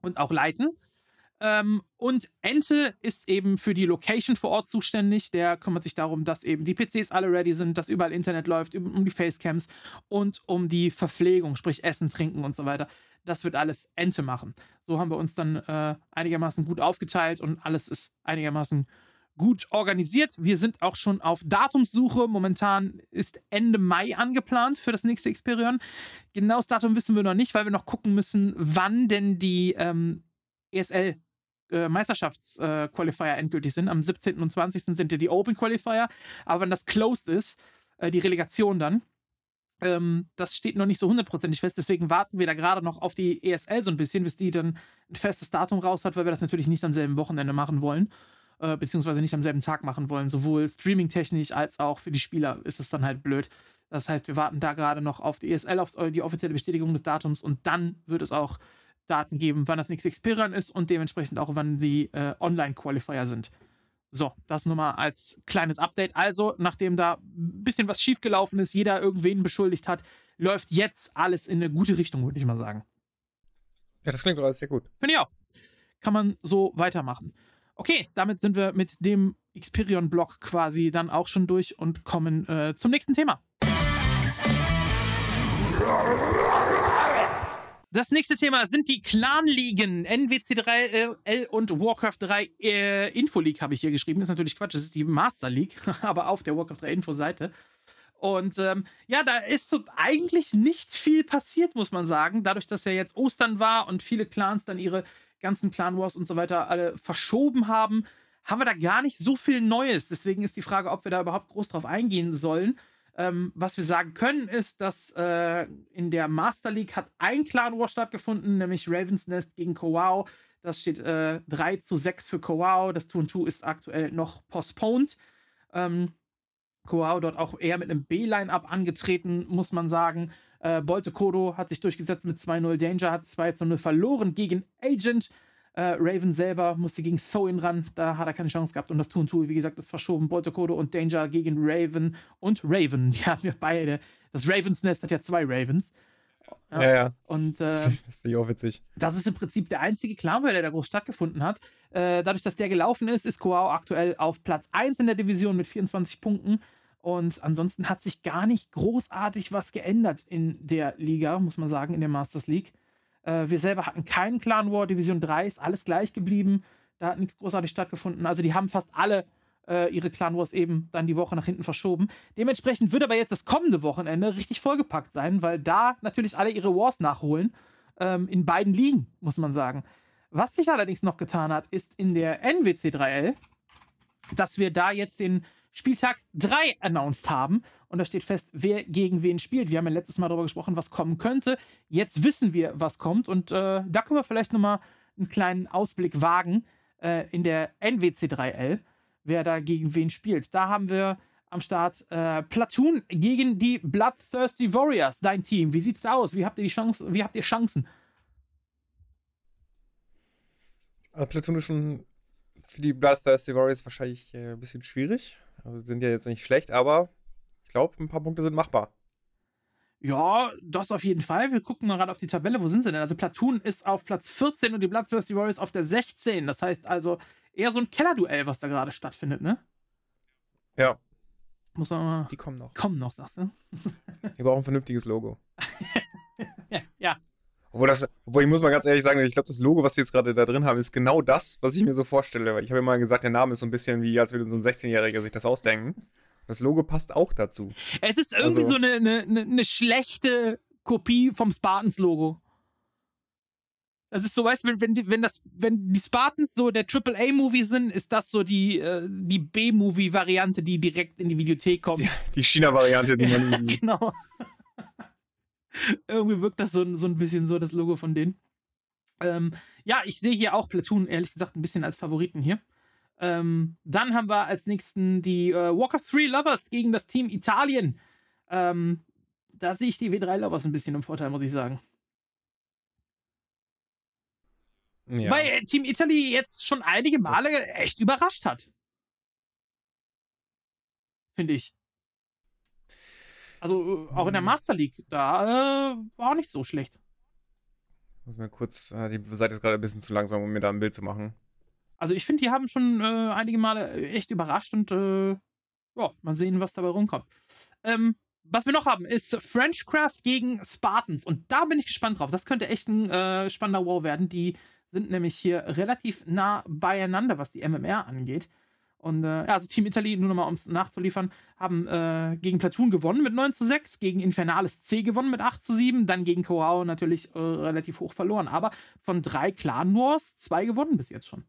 und auch leiten. Ähm, und Ente ist eben für die Location vor Ort zuständig. Der kümmert sich darum, dass eben die PCs alle ready sind, dass überall Internet läuft, um die Facecams und um die Verpflegung, sprich Essen, Trinken und so weiter. Das wird alles Ente machen. So haben wir uns dann äh, einigermaßen gut aufgeteilt und alles ist einigermaßen gut organisiert. Wir sind auch schon auf Datumssuche. Momentan ist Ende Mai angeplant für das nächste Experion. Genaues Datum wissen wir noch nicht, weil wir noch gucken müssen, wann denn die ähm, ESL äh, Meisterschaftsqualifier äh, endgültig sind. Am 17. und 20. sind ja die Open Qualifier. Aber wenn das closed ist, äh, die Relegation dann, ähm, das steht noch nicht so hundertprozentig fest, deswegen warten wir da gerade noch auf die ESL so ein bisschen, bis die dann ein festes Datum raus hat, weil wir das natürlich nicht am selben Wochenende machen wollen, äh, beziehungsweise nicht am selben Tag machen wollen. Sowohl streamingtechnisch als auch für die Spieler ist es dann halt blöd. Das heißt, wir warten da gerade noch auf die ESL, auf die offizielle Bestätigung des Datums und dann wird es auch Daten geben, wann das nächste Xperion ist und dementsprechend auch, wann die äh, Online-Qualifier sind. So, das nur mal als kleines Update. Also, nachdem da ein bisschen was schiefgelaufen ist, jeder irgendwen beschuldigt hat, läuft jetzt alles in eine gute Richtung, würde ich mal sagen. Ja, das klingt doch alles sehr gut. Finde ich auch. Kann man so weitermachen. Okay, damit sind wir mit dem Xperion-Block quasi dann auch schon durch und kommen äh, zum nächsten Thema. Das nächste Thema sind die Clan-Ligen. NWC3L und Warcraft 3 äh, Info League habe ich hier geschrieben. Das ist natürlich Quatsch, das ist die Master League, aber auf der Warcraft 3 Info-Seite. Und ähm, ja, da ist so eigentlich nicht viel passiert, muss man sagen. Dadurch, dass ja jetzt Ostern war und viele Clans dann ihre ganzen Clan Wars und so weiter alle verschoben haben, haben wir da gar nicht so viel Neues. Deswegen ist die Frage, ob wir da überhaupt groß drauf eingehen sollen. Ähm, was wir sagen können, ist, dass äh, in der Master League hat ein Clan War stattgefunden, nämlich Ravens Nest gegen Kowau. Das steht äh, 3 zu 6 für Kowau. Das 2 ist aktuell noch postponed. Ähm, Kowau dort auch eher mit einem B-Line-Up angetreten, muss man sagen. Äh, Bolte Kodo hat sich durchgesetzt mit 2-0. Danger hat 2 0 verloren gegen Agent. Äh, Raven selber musste gegen Soin ran, da hat er keine Chance gehabt. Und das Tun Tool, wie gesagt, ist verschoben. Boltokodo und Danger gegen Raven und Raven. Die haben wir beide. Das Ravens Nest hat ja zwei Ravens. Ja. Ja, ja. Und äh, ich auch witzig. das ist im Prinzip der einzige Clan War, der da groß stattgefunden hat. Äh, dadurch, dass der gelaufen ist, ist Koao aktuell auf Platz 1 in der Division mit 24 Punkten. Und ansonsten hat sich gar nicht großartig was geändert in der Liga, muss man sagen, in der Masters League. Äh, wir selber hatten keinen Clan War, Division 3 ist alles gleich geblieben. Da hat nichts großartig stattgefunden. Also die haben fast alle äh, ihre Clan Wars eben dann die Woche nach hinten verschoben. Dementsprechend wird aber jetzt das kommende Wochenende richtig vollgepackt sein, weil da natürlich alle ihre Wars nachholen. Ähm, in beiden Ligen, muss man sagen. Was sich allerdings noch getan hat, ist in der NWC 3L, dass wir da jetzt den Spieltag 3 announced haben. Und da steht fest, wer gegen wen spielt. Wir haben ja letztes Mal darüber gesprochen, was kommen könnte. Jetzt wissen wir, was kommt. Und äh, da können wir vielleicht nochmal einen kleinen Ausblick wagen äh, in der NWC 3L, wer da gegen wen spielt. Da haben wir am Start äh, Platoon gegen die Bloodthirsty Warriors, dein Team. Wie sieht's da aus? Wie habt ihr die Chance, wie habt ihr Chancen? Also Platoon ist schon für die Bloodthirsty Warriors wahrscheinlich äh, ein bisschen schwierig. Also sind ja jetzt nicht schlecht, aber ich glaube, ein paar Punkte sind machbar. Ja, das auf jeden Fall. Wir gucken mal gerade auf die Tabelle. Wo sind sie denn? Also Platoon ist auf Platz 14 und die Bloodthirsty Warriors auf der 16. Das heißt also eher so ein Kellerduell, was da gerade stattfindet, ne? Ja, Muss man mal. die kommen noch. Kommen noch, sagst du? Wir brauchen ein vernünftiges Logo. Ja, ja. Obwohl, das, obwohl ich muss mal ganz ehrlich sagen, ich glaube, das Logo, was sie jetzt gerade da drin haben, ist genau das, was ich mir so vorstelle. Weil ich habe ja mal gesagt, der Name ist so ein bisschen wie, als würde so ein 16-Jähriger sich das ausdenken. Das Logo passt auch dazu. Es ist irgendwie Also- so eine, eine, eine, schlechte Kopie vom Spartans-Logo. Das ist so, weißt du, wenn, wenn, die- das, wenn die Spartans so der AAA-Movie sind, ist das so die, äh, die B-Movie-Variante, die direkt in die Videothek kommt. Die China-Variante, die man genau. Irgendwie wirkt das so, so ein bisschen so, das Logo von denen. Ähm, ja, ich sehe hier auch Platoon, ehrlich gesagt, ein bisschen als Favoriten hier. Ähm, dann haben wir als nächsten die äh, Walk of Three Lovers gegen das Team Italien. Ähm, da sehe ich die W3 Lovers ein bisschen im Vorteil, muss ich sagen. Ja. Weil äh, Team Italy jetzt schon einige Male Das- echt überrascht hat. Finde ich. Also äh, auch in der Hm. Master League, da äh, war auch nicht so schlecht. muss mir kurz, äh, die Seite ist gerade ein bisschen zu langsam, um mir da ein Bild zu machen. Also ich finde, die haben schon äh, einige Male äh, echt überrascht und äh, ja, mal sehen, was dabei rumkommt. Ähm, was wir noch haben, ist Frenchcraft gegen Spartans. Und da bin ich gespannt drauf. Das könnte echt ein spannender Wow werden. Die sind nämlich hier relativ nah beieinander, was die MMR angeht. Und äh, ja, also Team Italy, nur nochmal um es nachzuliefern, haben äh, gegen Platoon gewonnen mit 9 zu 6, gegen Infernales C gewonnen mit 8 zu 7, dann gegen Koao natürlich äh, relativ hoch verloren. Aber von drei Clan Wars zwei gewonnen bis jetzt schon.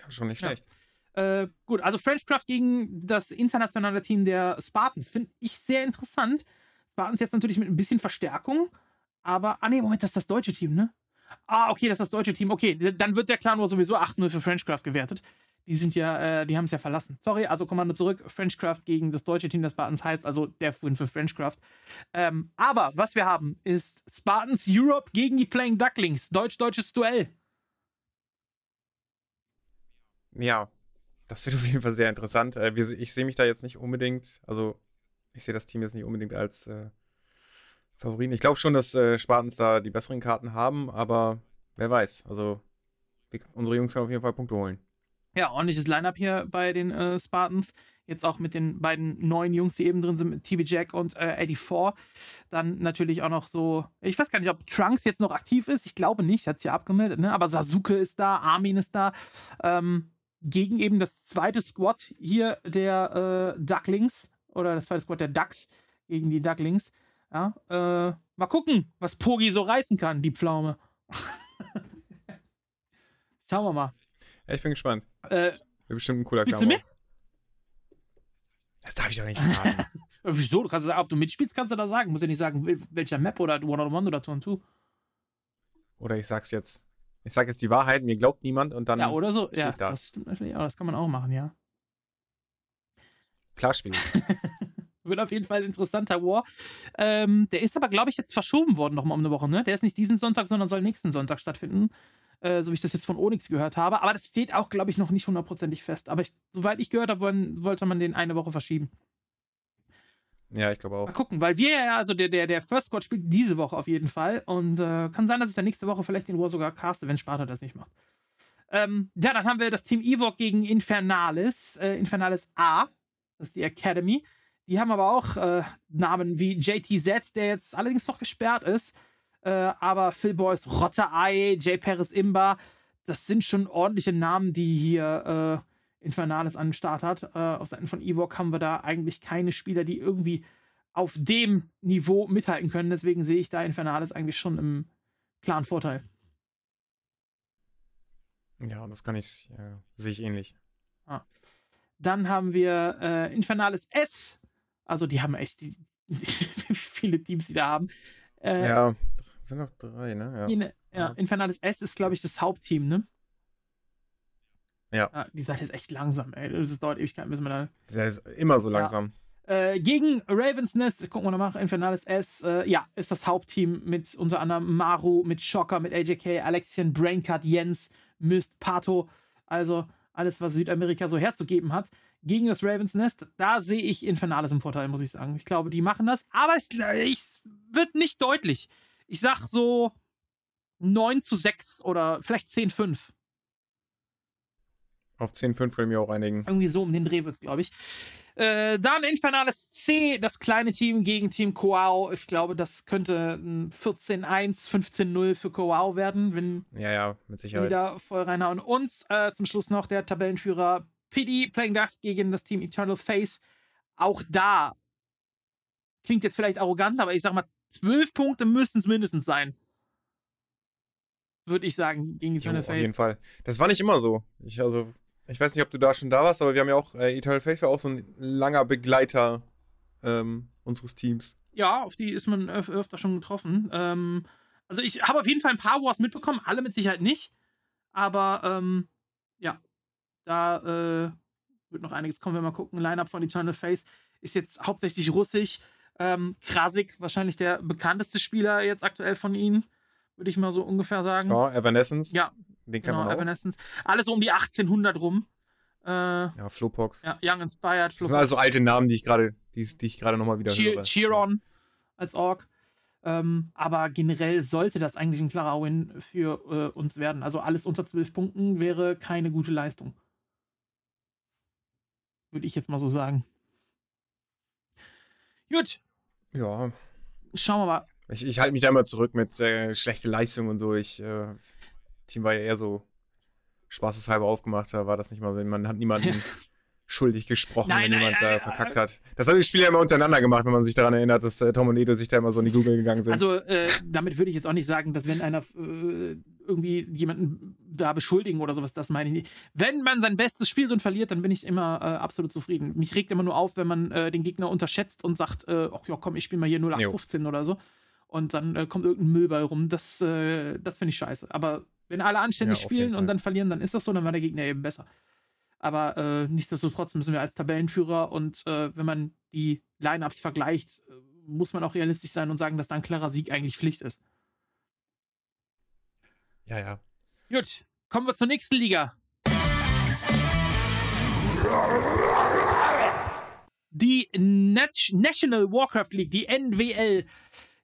Ja, schon nicht Ja. schlecht. Äh, gut, also Frenchcraft gegen das internationale Team der Spartans finde ich sehr interessant. Spartans jetzt natürlich mit ein bisschen Verstärkung, aber, ah nee, Moment, das ist das deutsche Team, ne? Ah, okay, das ist das deutsche Team. Okay, dann wird der Clan War sowieso 8-0 für Frenchcraft gewertet. Die sind ja, äh, die haben es ja verlassen. Sorry, also Kommando zurück. Frenchcraft gegen das deutsche Team der Spartans heißt also der Win für Frenchcraft. Ähm, aber was wir haben, ist Spartans Europe gegen die Playing Ducklings. Deutsch-deutsches Duell. Ja, das wird auf jeden Fall sehr interessant. Äh, ich sehe mich da jetzt nicht unbedingt, also ich sehe das Team jetzt nicht unbedingt als äh, Favoriten. Ich glaube schon, dass äh, Spartans da die besseren Karten haben, aber wer weiß. Also unsere Jungs können auf jeden Fall Punkte holen. Ja, ordentliches Line-Up hier bei den äh, Spartans. Jetzt auch mit den beiden neuen Jungs, die eben drin sind, mit TB Jack und äh, 84. Dann natürlich auch noch so, ich weiß gar nicht, ob Trunks jetzt noch aktiv ist. Ich glaube nicht, hat sich ja abgemeldet, ne? Aber Sasuke ist da, Armin ist da. Ähm, gegen eben das zweite Squad hier der äh, Ducklings oder das zweite Squad der Ducks gegen die Ducklings. Ja, äh, mal gucken, was Pogi so reißen kann, die Pflaume. Schauen wir mal. Ja, ich bin gespannt. Äh, Wird bestimmt ein cooler spielst du Clown. mit? Das darf ich doch nicht fragen. Äh, Wieso? Du kannst sagen, ob du mitspielst, kannst du da sagen. Muss ja nicht sagen, wel- welcher Map oder One-on-One oder Turn-2. Oder ich sag's jetzt. Ich sag jetzt die Wahrheit, mir glaubt niemand und dann Ja, oder so. Ja, da. das stimmt natürlich auch. Das kann man auch machen, ja. klar spielen. Wird auf jeden Fall ein interessanter War. Ähm, der ist aber, glaube ich, jetzt verschoben worden nochmal um eine Woche, ne? Der ist nicht diesen Sonntag, sondern soll nächsten Sonntag stattfinden. Äh, so wie ich das jetzt von Onyx gehört habe. Aber das steht auch, glaube ich, noch nicht hundertprozentig fest. Aber ich, soweit ich gehört habe, wollen, wollte man den eine Woche verschieben. Ja, ich glaube auch. Mal gucken, weil wir ja, also der, der, der First Squad spielt diese Woche auf jeden Fall. Und äh, kann sein, dass ich dann nächste Woche vielleicht den War sogar caste, wenn Sparta das nicht macht. Ähm, ja, dann haben wir das Team Evok gegen Infernalis. Äh, Infernalis A, das ist die Academy. Die haben aber auch äh, Namen wie JTZ, der jetzt allerdings noch gesperrt ist. Äh, aber Phil Boys Rotterei, J. Paris Imba, das sind schon ordentliche Namen, die hier äh, Infernalis an den Start hat. Äh, auf Seiten von Evok haben wir da eigentlich keine Spieler, die irgendwie auf dem Niveau mithalten können. Deswegen sehe ich da Infernalis eigentlich schon im klaren Vorteil. Ja, das kann ich, äh, sehe ich ähnlich. Dann haben wir äh, Infernalis S. Also die haben echt die, viele Teams, die da haben. Äh, ja, sind noch drei, ne? Ja. die ne- ja, Ja. Infernalis S ist, glaube ich, das Hauptteam, ne? Ja. Die Seite ist echt langsam, ey. Das dauert Ewigkeit, bis wir da Der ist immer so langsam. Äh, gegen Ravens Nest, das gucken wir nochmal, Infernalis S, äh, ja, ist das Hauptteam mit unter anderem Maru, mit Shocker, mit AJK, Alexian, Braincut, Jens, Myst, Pato, also alles, was Südamerika so herzugeben hat. Gegen das Ravens Nest, da sehe ich Infernalis im Vorteil, muss ich sagen. Ich glaube, die machen das, aber es, es wird nicht deutlich. Ich sag so 9 zu 6 oder vielleicht 10 5. Auf 10-5 können wir auch einigen. Irgendwie so um den Dreh wird glaube ich. Äh, dann Infernales C, das kleine Team gegen Team Koao. Ich glaube, das könnte ein 14-1, 15-0 für Koao werden, wenn Ja, ja, mit Sicherheit. wieder voll reinhauen. Und äh, zum Schluss noch der Tabellenführer PD Playing Ducks gegen das Team Eternal Faith. Auch da klingt jetzt vielleicht arrogant, aber ich sag mal, 12 Punkte müssten es mindestens sein. Würde ich sagen, gegen Jo, Eternal auf jeden Fall. Das war nicht immer so. Ich, also, ich weiß nicht, ob du da schon da warst, aber wir haben ja auch, äh, Eternal Faith war auch so ein langer Begleiter ähm, unseres Teams. Ja, auf die ist man öf öfter schon getroffen. Ähm, also ich habe auf jeden Fall ein paar Wars mitbekommen, alle mit Sicherheit nicht. Aber ähm, ja, da äh, wird noch einiges kommen, wenn wir mal gucken. Line-Up von Eternal Face ist jetzt hauptsächlich russisch. Ähm, Krasik, wahrscheinlich der bekannteste Spieler jetzt aktuell von ihnen, würde ich mal so ungefähr sagen. Ja, Evanescence. Ja, Den kennt genau, man auch. Evanescence. Alles so um die 1800 rum. Äh, ja, Ja, Flowpox. Young Inspired. Das sind also alte Namen, die ich gerade, die, die ich gerade nochmal wieder Cheer, höre. Cheeron als Org. Ähm, aber generell sollte das eigentlich ein klarer Win für äh, uns werden. Also alles unter 12 Punkten wäre keine gute Leistung. Würde ich jetzt mal so sagen. Gut, Ja, schauen wir mal. ich, ich halte mich da immer zurück mit äh, schlechte Leistung und so. Ich, äh, Team war ja eher so spaßeshalber aufgemacht, da war das nicht mal so. Man hat niemanden schuldig gesprochen, Nein, wenn nein, jemand nein, da verkackt hat. Das haben die Spieler immer untereinander gemacht, wenn man sich daran erinnert, dass äh, Tom und Edo sich da immer so in die Google gegangen sind. Also, äh, damit würde ich jetzt auch nicht sagen, dass wenn einer äh, irgendwie jemanden da beschuldigen oder sowas, das meine ich nicht. Wenn man sein bestes Spiel drin verliert, dann bin ich immer äh, absolut zufrieden. Mich regt immer nur auf, wenn man äh, den Gegner unterschätzt und sagt, äh, ach ja, komm, ich spiele mal hier 0815 oder so. Und dann kommt irgendein Müll bei rum. Das, das finde ich scheiße. Aber wenn alle anständig Ja, spielen und dann verlieren, dann ist das so, dann war der Gegner eben besser. Aber äh, nichtsdestotrotz müssen wir als Tabellenführer und äh, wenn man die Lineups vergleicht, äh, muss man auch realistisch sein und sagen, dass da ein klarer Sieg eigentlich Pflicht ist. ja, ja. Gut, kommen wir zur nächsten Liga. Die Nat National Warcraft League, die NWL.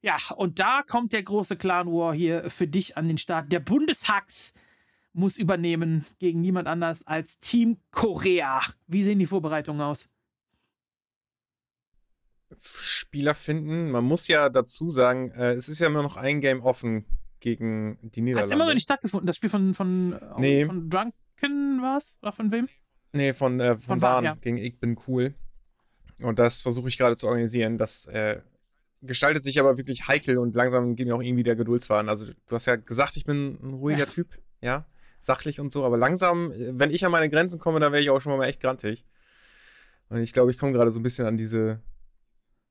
Ja, und da kommt der große Clan War hier für dich an den Start. Der Bundeshax muss übernehmen gegen niemand anders als Team Korea. Wie sehen die Vorbereitungen aus? Spieler finden. Man muss ja dazu sagen, äh, es ist ja immer noch ein Game offen gegen die Hat Niederlande. immer noch nicht stattgefunden. Das Spiel von, von, äh, Nee. von Drunken war es? Oder von wem? Nee, von, äh, von, Von Bahn Bahn, ja. gegen Ich bin cool. Und das versuche ich gerade zu organisieren. Das äh, gestaltet sich aber wirklich heikel und langsam geht mir auch irgendwie der Geduldsfaden. Also, du hast ja gesagt, ich bin ein ruhiger Ja. Typ, ja, sachlich und so, aber langsam, wenn ich an meine Grenzen komme, dann wäre ich auch schon mal echt grantig. Und ich glaube, ich komme gerade so ein bisschen an diese,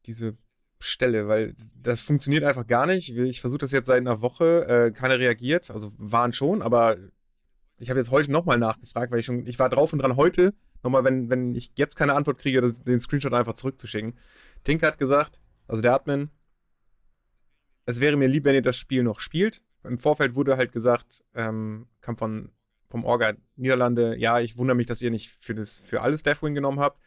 diese Stelle, weil das funktioniert einfach gar nicht. Ich versuche das jetzt seit einer Woche, äh, keiner reagiert, also waren schon, aber ich habe jetzt heute nochmal nachgefragt, weil ich schon, ich war drauf und dran heute, nochmal, wenn, wenn ich jetzt keine Antwort kriege, das, den Screenshot einfach zurückzuschicken. Tink hat gesagt, also der Admin, es wäre mir lieb, wenn ihr das Spiel noch spielt. Im Vorfeld wurde halt gesagt, ähm, kam von, vom Orga Niederlande, ja, ich wundere mich, dass ihr nicht für, das, für alles Deathwing genommen habt.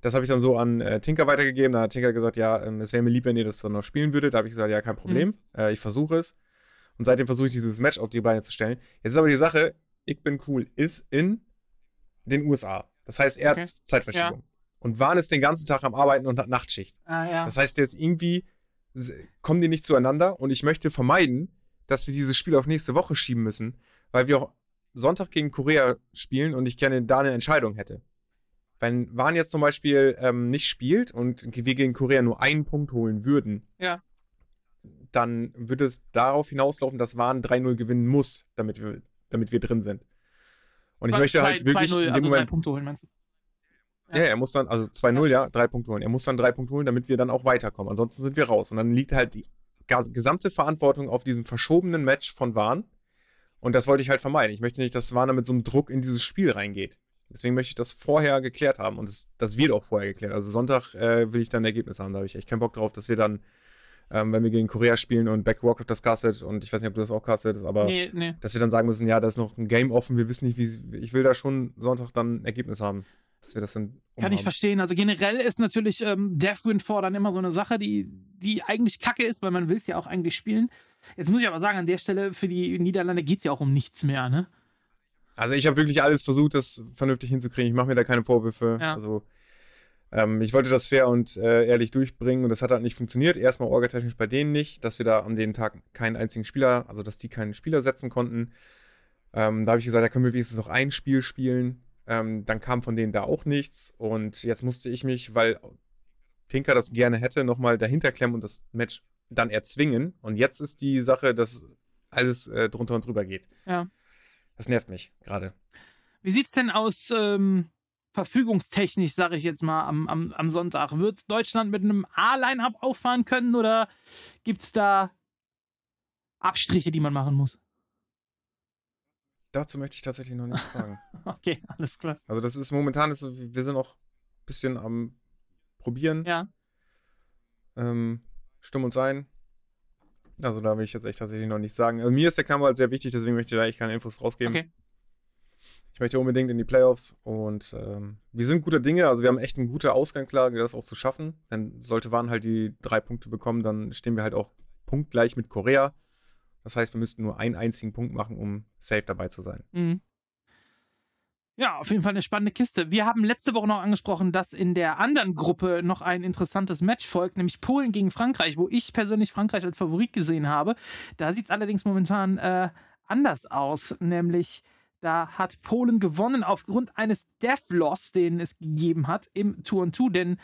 Das habe ich dann so an äh, Tinker weitergegeben. Da hat Tinker gesagt, ja, ähm, es wäre mir lieb, wenn ihr das dann noch spielen würdet. Da habe ich gesagt, ja, kein Problem. Äh, ich versuche es. Und seitdem versuche ich dieses Match auf die Beine zu stellen. Jetzt ist aber die Sache, ich bin cool, ist in den USA. Das heißt, er Okay. hat Zeitverschiebung. Und Wahn ist den ganzen Tag am Arbeiten und hat Nachtschicht. Ah, ja. Das heißt, jetzt irgendwie kommen die nicht zueinander und ich möchte vermeiden, dass wir dieses Spiel auf nächste Woche schieben müssen, weil wir auch Sonntag gegen Korea spielen und ich gerne da eine Entscheidung hätte. Wenn Wahn jetzt zum Beispiel ähm, nicht spielt und wir gegen Korea nur einen Punkt holen würden, Ja. dann würde es darauf hinauslaufen, dass Wahn 3-0 gewinnen muss, damit wir, damit wir drin sind. Und ich möchte halt wirklich 2-0, in dem also drei Moment Punkte holen, meinst du? ja, er muss dann, also 2-0, ja, drei Punkte holen. Er muss dann drei Punkte holen, damit wir dann auch weiterkommen. Ansonsten sind wir raus. Und dann liegt halt die gesamte Verantwortung auf diesem verschobenen Match von Wahn. Und das wollte ich halt vermeiden. Ich möchte nicht, dass Wahn mit so einem Druck in dieses Spiel reingeht. Deswegen möchte ich das vorher geklärt haben. Und das, das wird auch vorher geklärt. Also Sonntag äh, will ich dann ein Ergebnis haben. Da habe ich echt keinen Bock drauf, dass wir dann, ähm, wenn wir gegen Korea spielen und Back Warcraft das castet, und ich weiß nicht, ob du das auch castest, aber Nee, nee. dass wir dann sagen müssen, ja, da ist noch ein Game offen, wir wissen nicht, wie. Ich will da schon Sonntag dann ein Ergebnis haben. Dass wir das dann. Kann ich umhaben. verstehen. Also generell ist natürlich ähm, Death Win 4 dann immer so eine Sache, die, die eigentlich kacke ist, weil man will es ja auch eigentlich spielen. Jetzt muss ich aber sagen, an der Stelle für die Niederlande geht es ja auch um nichts mehr, ne? Also ich habe wirklich alles versucht, das vernünftig hinzukriegen. Ich mache mir da keine Vorwürfe. Ja. Also ähm, ich wollte das fair und äh, ehrlich durchbringen und das hat halt nicht funktioniert. Erstmal orgatechnisch bei denen nicht, dass wir da an den Tag keinen einzigen Spieler, also dass die keinen Spieler setzen konnten. Ähm, da habe ich gesagt, da können wir wenigstens noch ein Spiel spielen. Ähm, dann kam von denen da auch nichts und jetzt musste ich mich, weil Tinker das gerne hätte, nochmal dahinter klemmen und das Match dann erzwingen. Und jetzt ist die Sache, dass alles äh, drunter und drüber geht. Ja. Das nervt mich gerade. Wie sieht's denn aus ähm, verfügungstechnisch, sage ich jetzt mal, am, am, am Sonntag? Wird Deutschland mit einem A-Line-Up auffahren können oder gibt's da Abstriche, die man machen muss? Dazu möchte ich tatsächlich noch nichts sagen. Okay, alles klar. Also das ist momentan, ist, wir sind noch ein bisschen am Probieren, Ja. ähm, Stimm und Sein. Also da will ich jetzt echt tatsächlich noch nichts sagen. Also mir ist der Kampf halt sehr wichtig, deswegen möchte ich da eigentlich keine Infos rausgeben. Okay. Ich möchte unbedingt in die Playoffs und ähm, wir sind guter Dinge, also wir haben echt eine gute Ausgangslage, das auch zu schaffen. Denn sollte Waren halt die drei Punkte bekommen, dann stehen wir halt auch punktgleich mit Korea. Das heißt, wir müssten nur einen einzigen Punkt machen, um safe dabei zu sein. Mhm. Ja, auf jeden Fall eine spannende Kiste. Wir haben letzte Woche noch angesprochen, dass in der anderen Gruppe noch ein interessantes Match folgt, nämlich Polen gegen Frankreich, wo ich persönlich Frankreich als Favorit gesehen habe. Da sieht es allerdings momentan äh, anders aus, nämlich da hat Polen gewonnen aufgrund eines Death-Loss, den es gegeben hat im Tour-and-Two, denn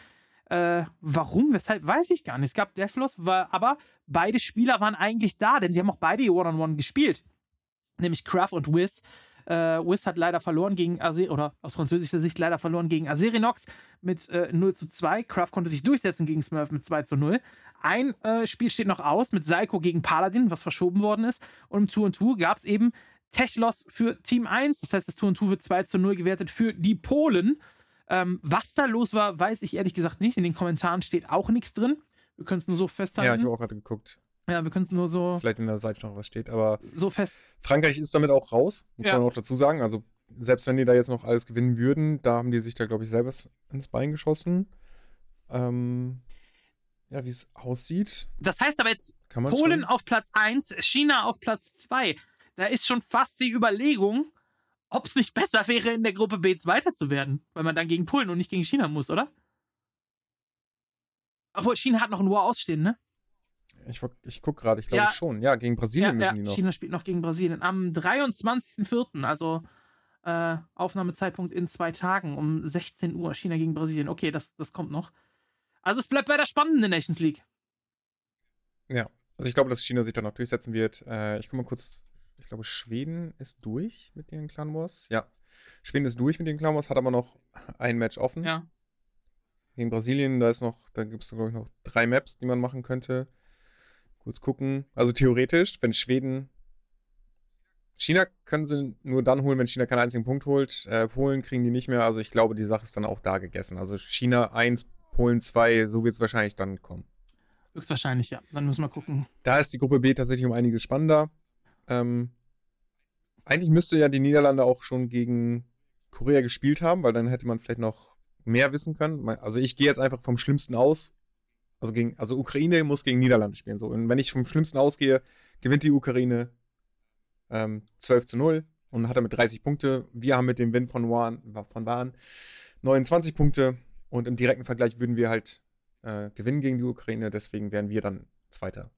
äh, warum, weshalb, weiß ich gar nicht. Es gab Death-Loss, war- aber beide Spieler waren eigentlich da, denn sie haben auch beide One-on-One gespielt, nämlich Kraft und Wiz. Äh, Wiz hat leider verloren gegen Aser oder aus französischer Sicht leider verloren gegen Aserinox mit äh, 0 zu 2. Kraft konnte sich durchsetzen gegen Smurf mit 2 zu 0. Ein äh, Spiel steht noch aus mit Psycho gegen Paladin, was verschoben worden ist. Und im Tour und Tour gab es eben Techlos für Team 1. Das heißt, das Tour und Tour wird 2 zu 0 gewertet für die Polen. Ähm, was da los war, weiß ich ehrlich gesagt nicht. In den Kommentaren steht auch nichts drin. Wir können es nur so Ja, ich festhalten. habe auch gerade geguckt. Ja, wir können es nur so, Vielleicht in der Seite noch was steht, aber so fest. Frankreich ist damit auch raus, muss Ja. man auch dazu sagen. Also, selbst wenn die da jetzt noch alles gewinnen würden, da haben die sich da, glaube ich, selber ins Bein geschossen. Ähm, ja, wie es aussieht, Das heißt aber jetzt, Polen schon. auf Platz 1, China auf Platz 2. Da ist schon fast die Überlegung, ob es nicht besser wäre, in der Gruppe B Zweiter zu werden, weil man dann gegen Polen und nicht gegen China muss, oder? Obwohl, China hat noch ein War ausstehen, ne? Ich, ich gucke gerade, ich glaube Ja. schon. Ja, gegen Brasilien müssen die noch. China spielt noch gegen Brasilien. Am 23.04., also äh, Aufnahmezeitpunkt in zwei Tagen um 16 Uhr, China gegen Brasilien. Okay, das, das kommt noch. Also es bleibt weiter spannend in der Nations League. Ja, also ich glaube, dass China sich da noch durchsetzen wird. Äh, ich gucke mal kurz. Ich glaube, Schweden ist durch mit ihren Clan Wars. Ja, Schweden ist durch mit den Clan Wars, hat aber noch ein Match offen. Ja. Gegen Brasilien, da ist noch, da gibt es, glaube ich, noch drei Maps, die man machen könnte. Kurz gucken. Also theoretisch, wenn Schweden. China können sie nur dann holen, wenn China keinen einzigen Punkt holt. Äh, Polen kriegen die nicht mehr. Also ich glaube, die Sache ist dann auch da gegessen. Also China 1, Polen 2, so wird es wahrscheinlich dann kommen. Höchstwahrscheinlich, ja. Dann müssen wir gucken. Da ist die Gruppe B tatsächlich um einiges spannender. Ähm, eigentlich müsste ja die Niederlande auch schon gegen Korea gespielt haben, weil dann hätte man vielleicht noch mehr wissen können. Also ich gehe jetzt einfach vom Schlimmsten aus. Also, gegen, also Ukraine muss gegen Niederlande spielen. So. Und wenn ich vom Schlimmsten ausgehe, gewinnt die Ukraine ähm, 12 zu 0 und hat damit 30 Punkte. Wir haben mit dem Win von Waren, von Waren 29 Punkte. Und im direkten Vergleich würden wir halt äh, gewinnen gegen die Ukraine. Deswegen wären wir dann Zweiter.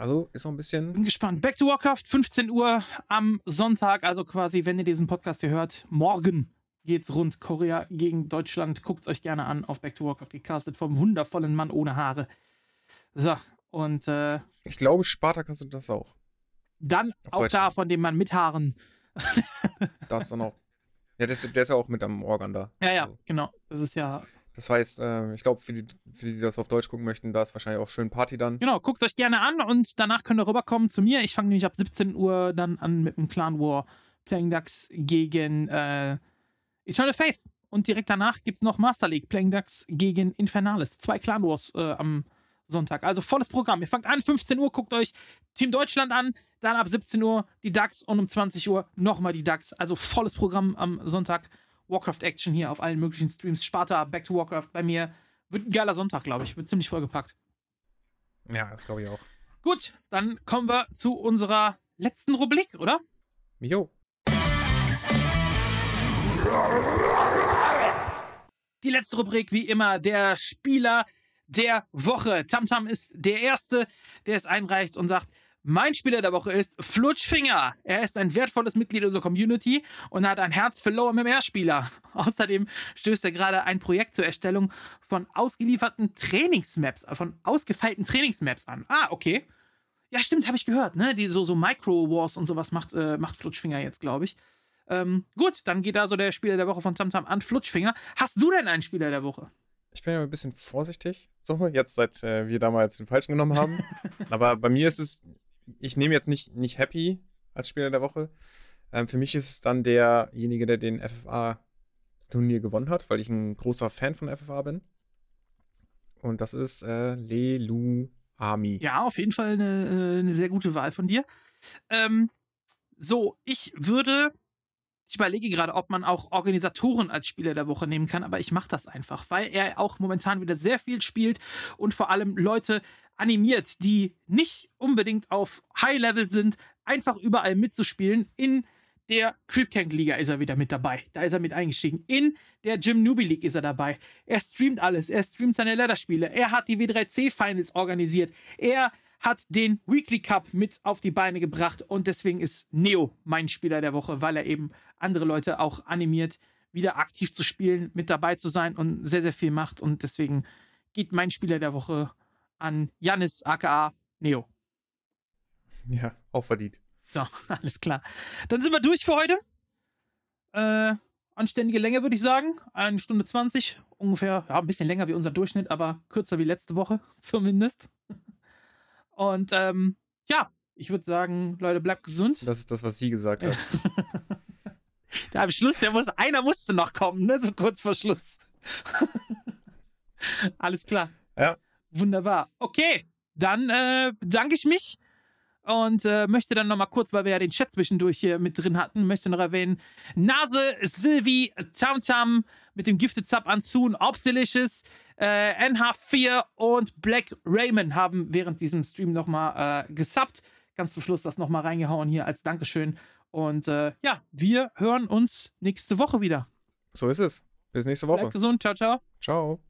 Also ist noch ein bisschen. Bin gespannt. Back to Warcraft, 15 Uhr am Sonntag. Also quasi, wenn ihr diesen Podcast hier hört, morgen geht's rund. Korea gegen Deutschland. Guckt es euch gerne an auf Back to Warcraft gecastet vom wundervollen Mann ohne Haare. So, und äh, Ich glaube, Spartakus hat das auch. dann Auf auch da von dem Mann mit Haaren. Das dann auch. Ja, der ist, der ist ja auch mit am Organ da. Ja, ja, Also, genau. Das ist ja. Das heißt, äh, ich glaube, für die, für die, die das auf Deutsch gucken möchten, da ist wahrscheinlich auch schön Party dann. Genau, guckt euch gerne an und danach könnt ihr rüberkommen zu mir. Ich fange nämlich ab 17 Uhr dann an mit dem Clan War Playing Ducks gegen äh, Eternal Faith. Und direkt danach gibt es noch Master League Playing Ducks gegen Infernalis. Zwei Clan Wars äh, am Sonntag. Also volles Programm. Ihr fangt an, 15 Uhr, guckt euch Team Deutschland an, dann ab 17 Uhr die Ducks und um 20 Uhr nochmal die Ducks. Also volles Programm am Sonntag. Warcraft Action hier auf allen möglichen Streams. Sparta, Back to Warcraft bei mir. Wird ein geiler Sonntag, glaube ich. Wird ziemlich vollgepackt. Ja, das glaube ich auch. Gut, dann kommen wir zu unserer letzten Rubrik, oder? Jo. Die letzte Rubrik, wie immer, der Spieler der Woche. Tamtam ist der Erste, der es einreicht und sagt, mein Spieler der Woche ist Flutschfinger. Er ist ein wertvolles Mitglied unserer Community und hat ein Herz für Low MMR-Spieler. Außerdem stößt er gerade ein Projekt zur Erstellung von ausgelieferten Trainingsmaps, äh, von ausgefeilten Trainingsmaps an. Ah, okay. Ja, stimmt, habe ich gehört, ne? Die so, so Micro-Wars und sowas macht, äh, macht Flutschfinger jetzt, glaube ich. Ähm, gut, dann geht da so der Spieler der Woche von Tamtam an Flutschfinger. Hast du denn einen Spieler der Woche? Ich bin ja ein bisschen vorsichtig, so jetzt seit äh, wir damals den falschen genommen haben. Aber bei mir ist es, ich nehme jetzt nicht, nicht Happy als Spieler der Woche. Ähm, für mich ist es dann derjenige, der den FFA-Turnier gewonnen hat, weil ich ein großer Fan von FFA bin. Und das ist äh, Lelu Ami. Ja, auf jeden Fall eine, äh, eine sehr gute Wahl von dir. Ähm, so, ich würde. Ich überlege gerade, ob man auch Organisatoren als Spieler der Woche nehmen kann, aber ich mache das einfach, weil er auch momentan wieder sehr viel spielt und vor allem Leute animiert, die nicht unbedingt auf High-Level sind, einfach überall mitzuspielen. In der Creeptank Liga ist er wieder mit dabei. Da ist er mit eingestiegen. In der Gym Newbie League ist er dabei. Er streamt alles. Er streamt seine Ladderspiele. Er hat die W3C Finals organisiert. Er hat den Weekly Cup mit auf die Beine gebracht und deswegen ist Neo mein Spieler der Woche, weil er eben andere Leute auch animiert, wieder aktiv zu spielen, mit dabei zu sein und sehr, sehr viel macht und deswegen geht mein Spieler der Woche an Janis aka Neo. Ja, auch verdient. So, alles klar. Dann sind wir durch für heute. Äh, anständige Länge, würde ich sagen. Eine Stunde 20. Ungefähr, ja, ein bisschen länger wie unser Durchschnitt, aber kürzer wie letzte Woche, zumindest. Und ähm, ja, ich würde sagen, Leute, bleibt gesund. Das ist das, was sie gesagt hat. Der am Schluss, der muss, einer musste noch kommen, ne? So kurz vor Schluss. Alles klar. Ja. Wunderbar. Okay, dann äh, bedanke ich mich und äh, möchte dann nochmal kurz, weil wir ja den Chat zwischendurch hier mit drin hatten, möchte noch erwähnen, Nase, Sylvie, Tamtam mit dem Gifted Sub an Soon, Obsilicious, äh, NH4 und Black Raymond haben während diesem Stream nochmal äh, gesubbt. Ganz zum Schluss das nochmal reingehauen hier als Dankeschön. Und äh, ja, wir hören uns nächste Woche wieder. So ist es. Bis nächste Woche. Bleibt gesund. Ciao, ciao. Ciao.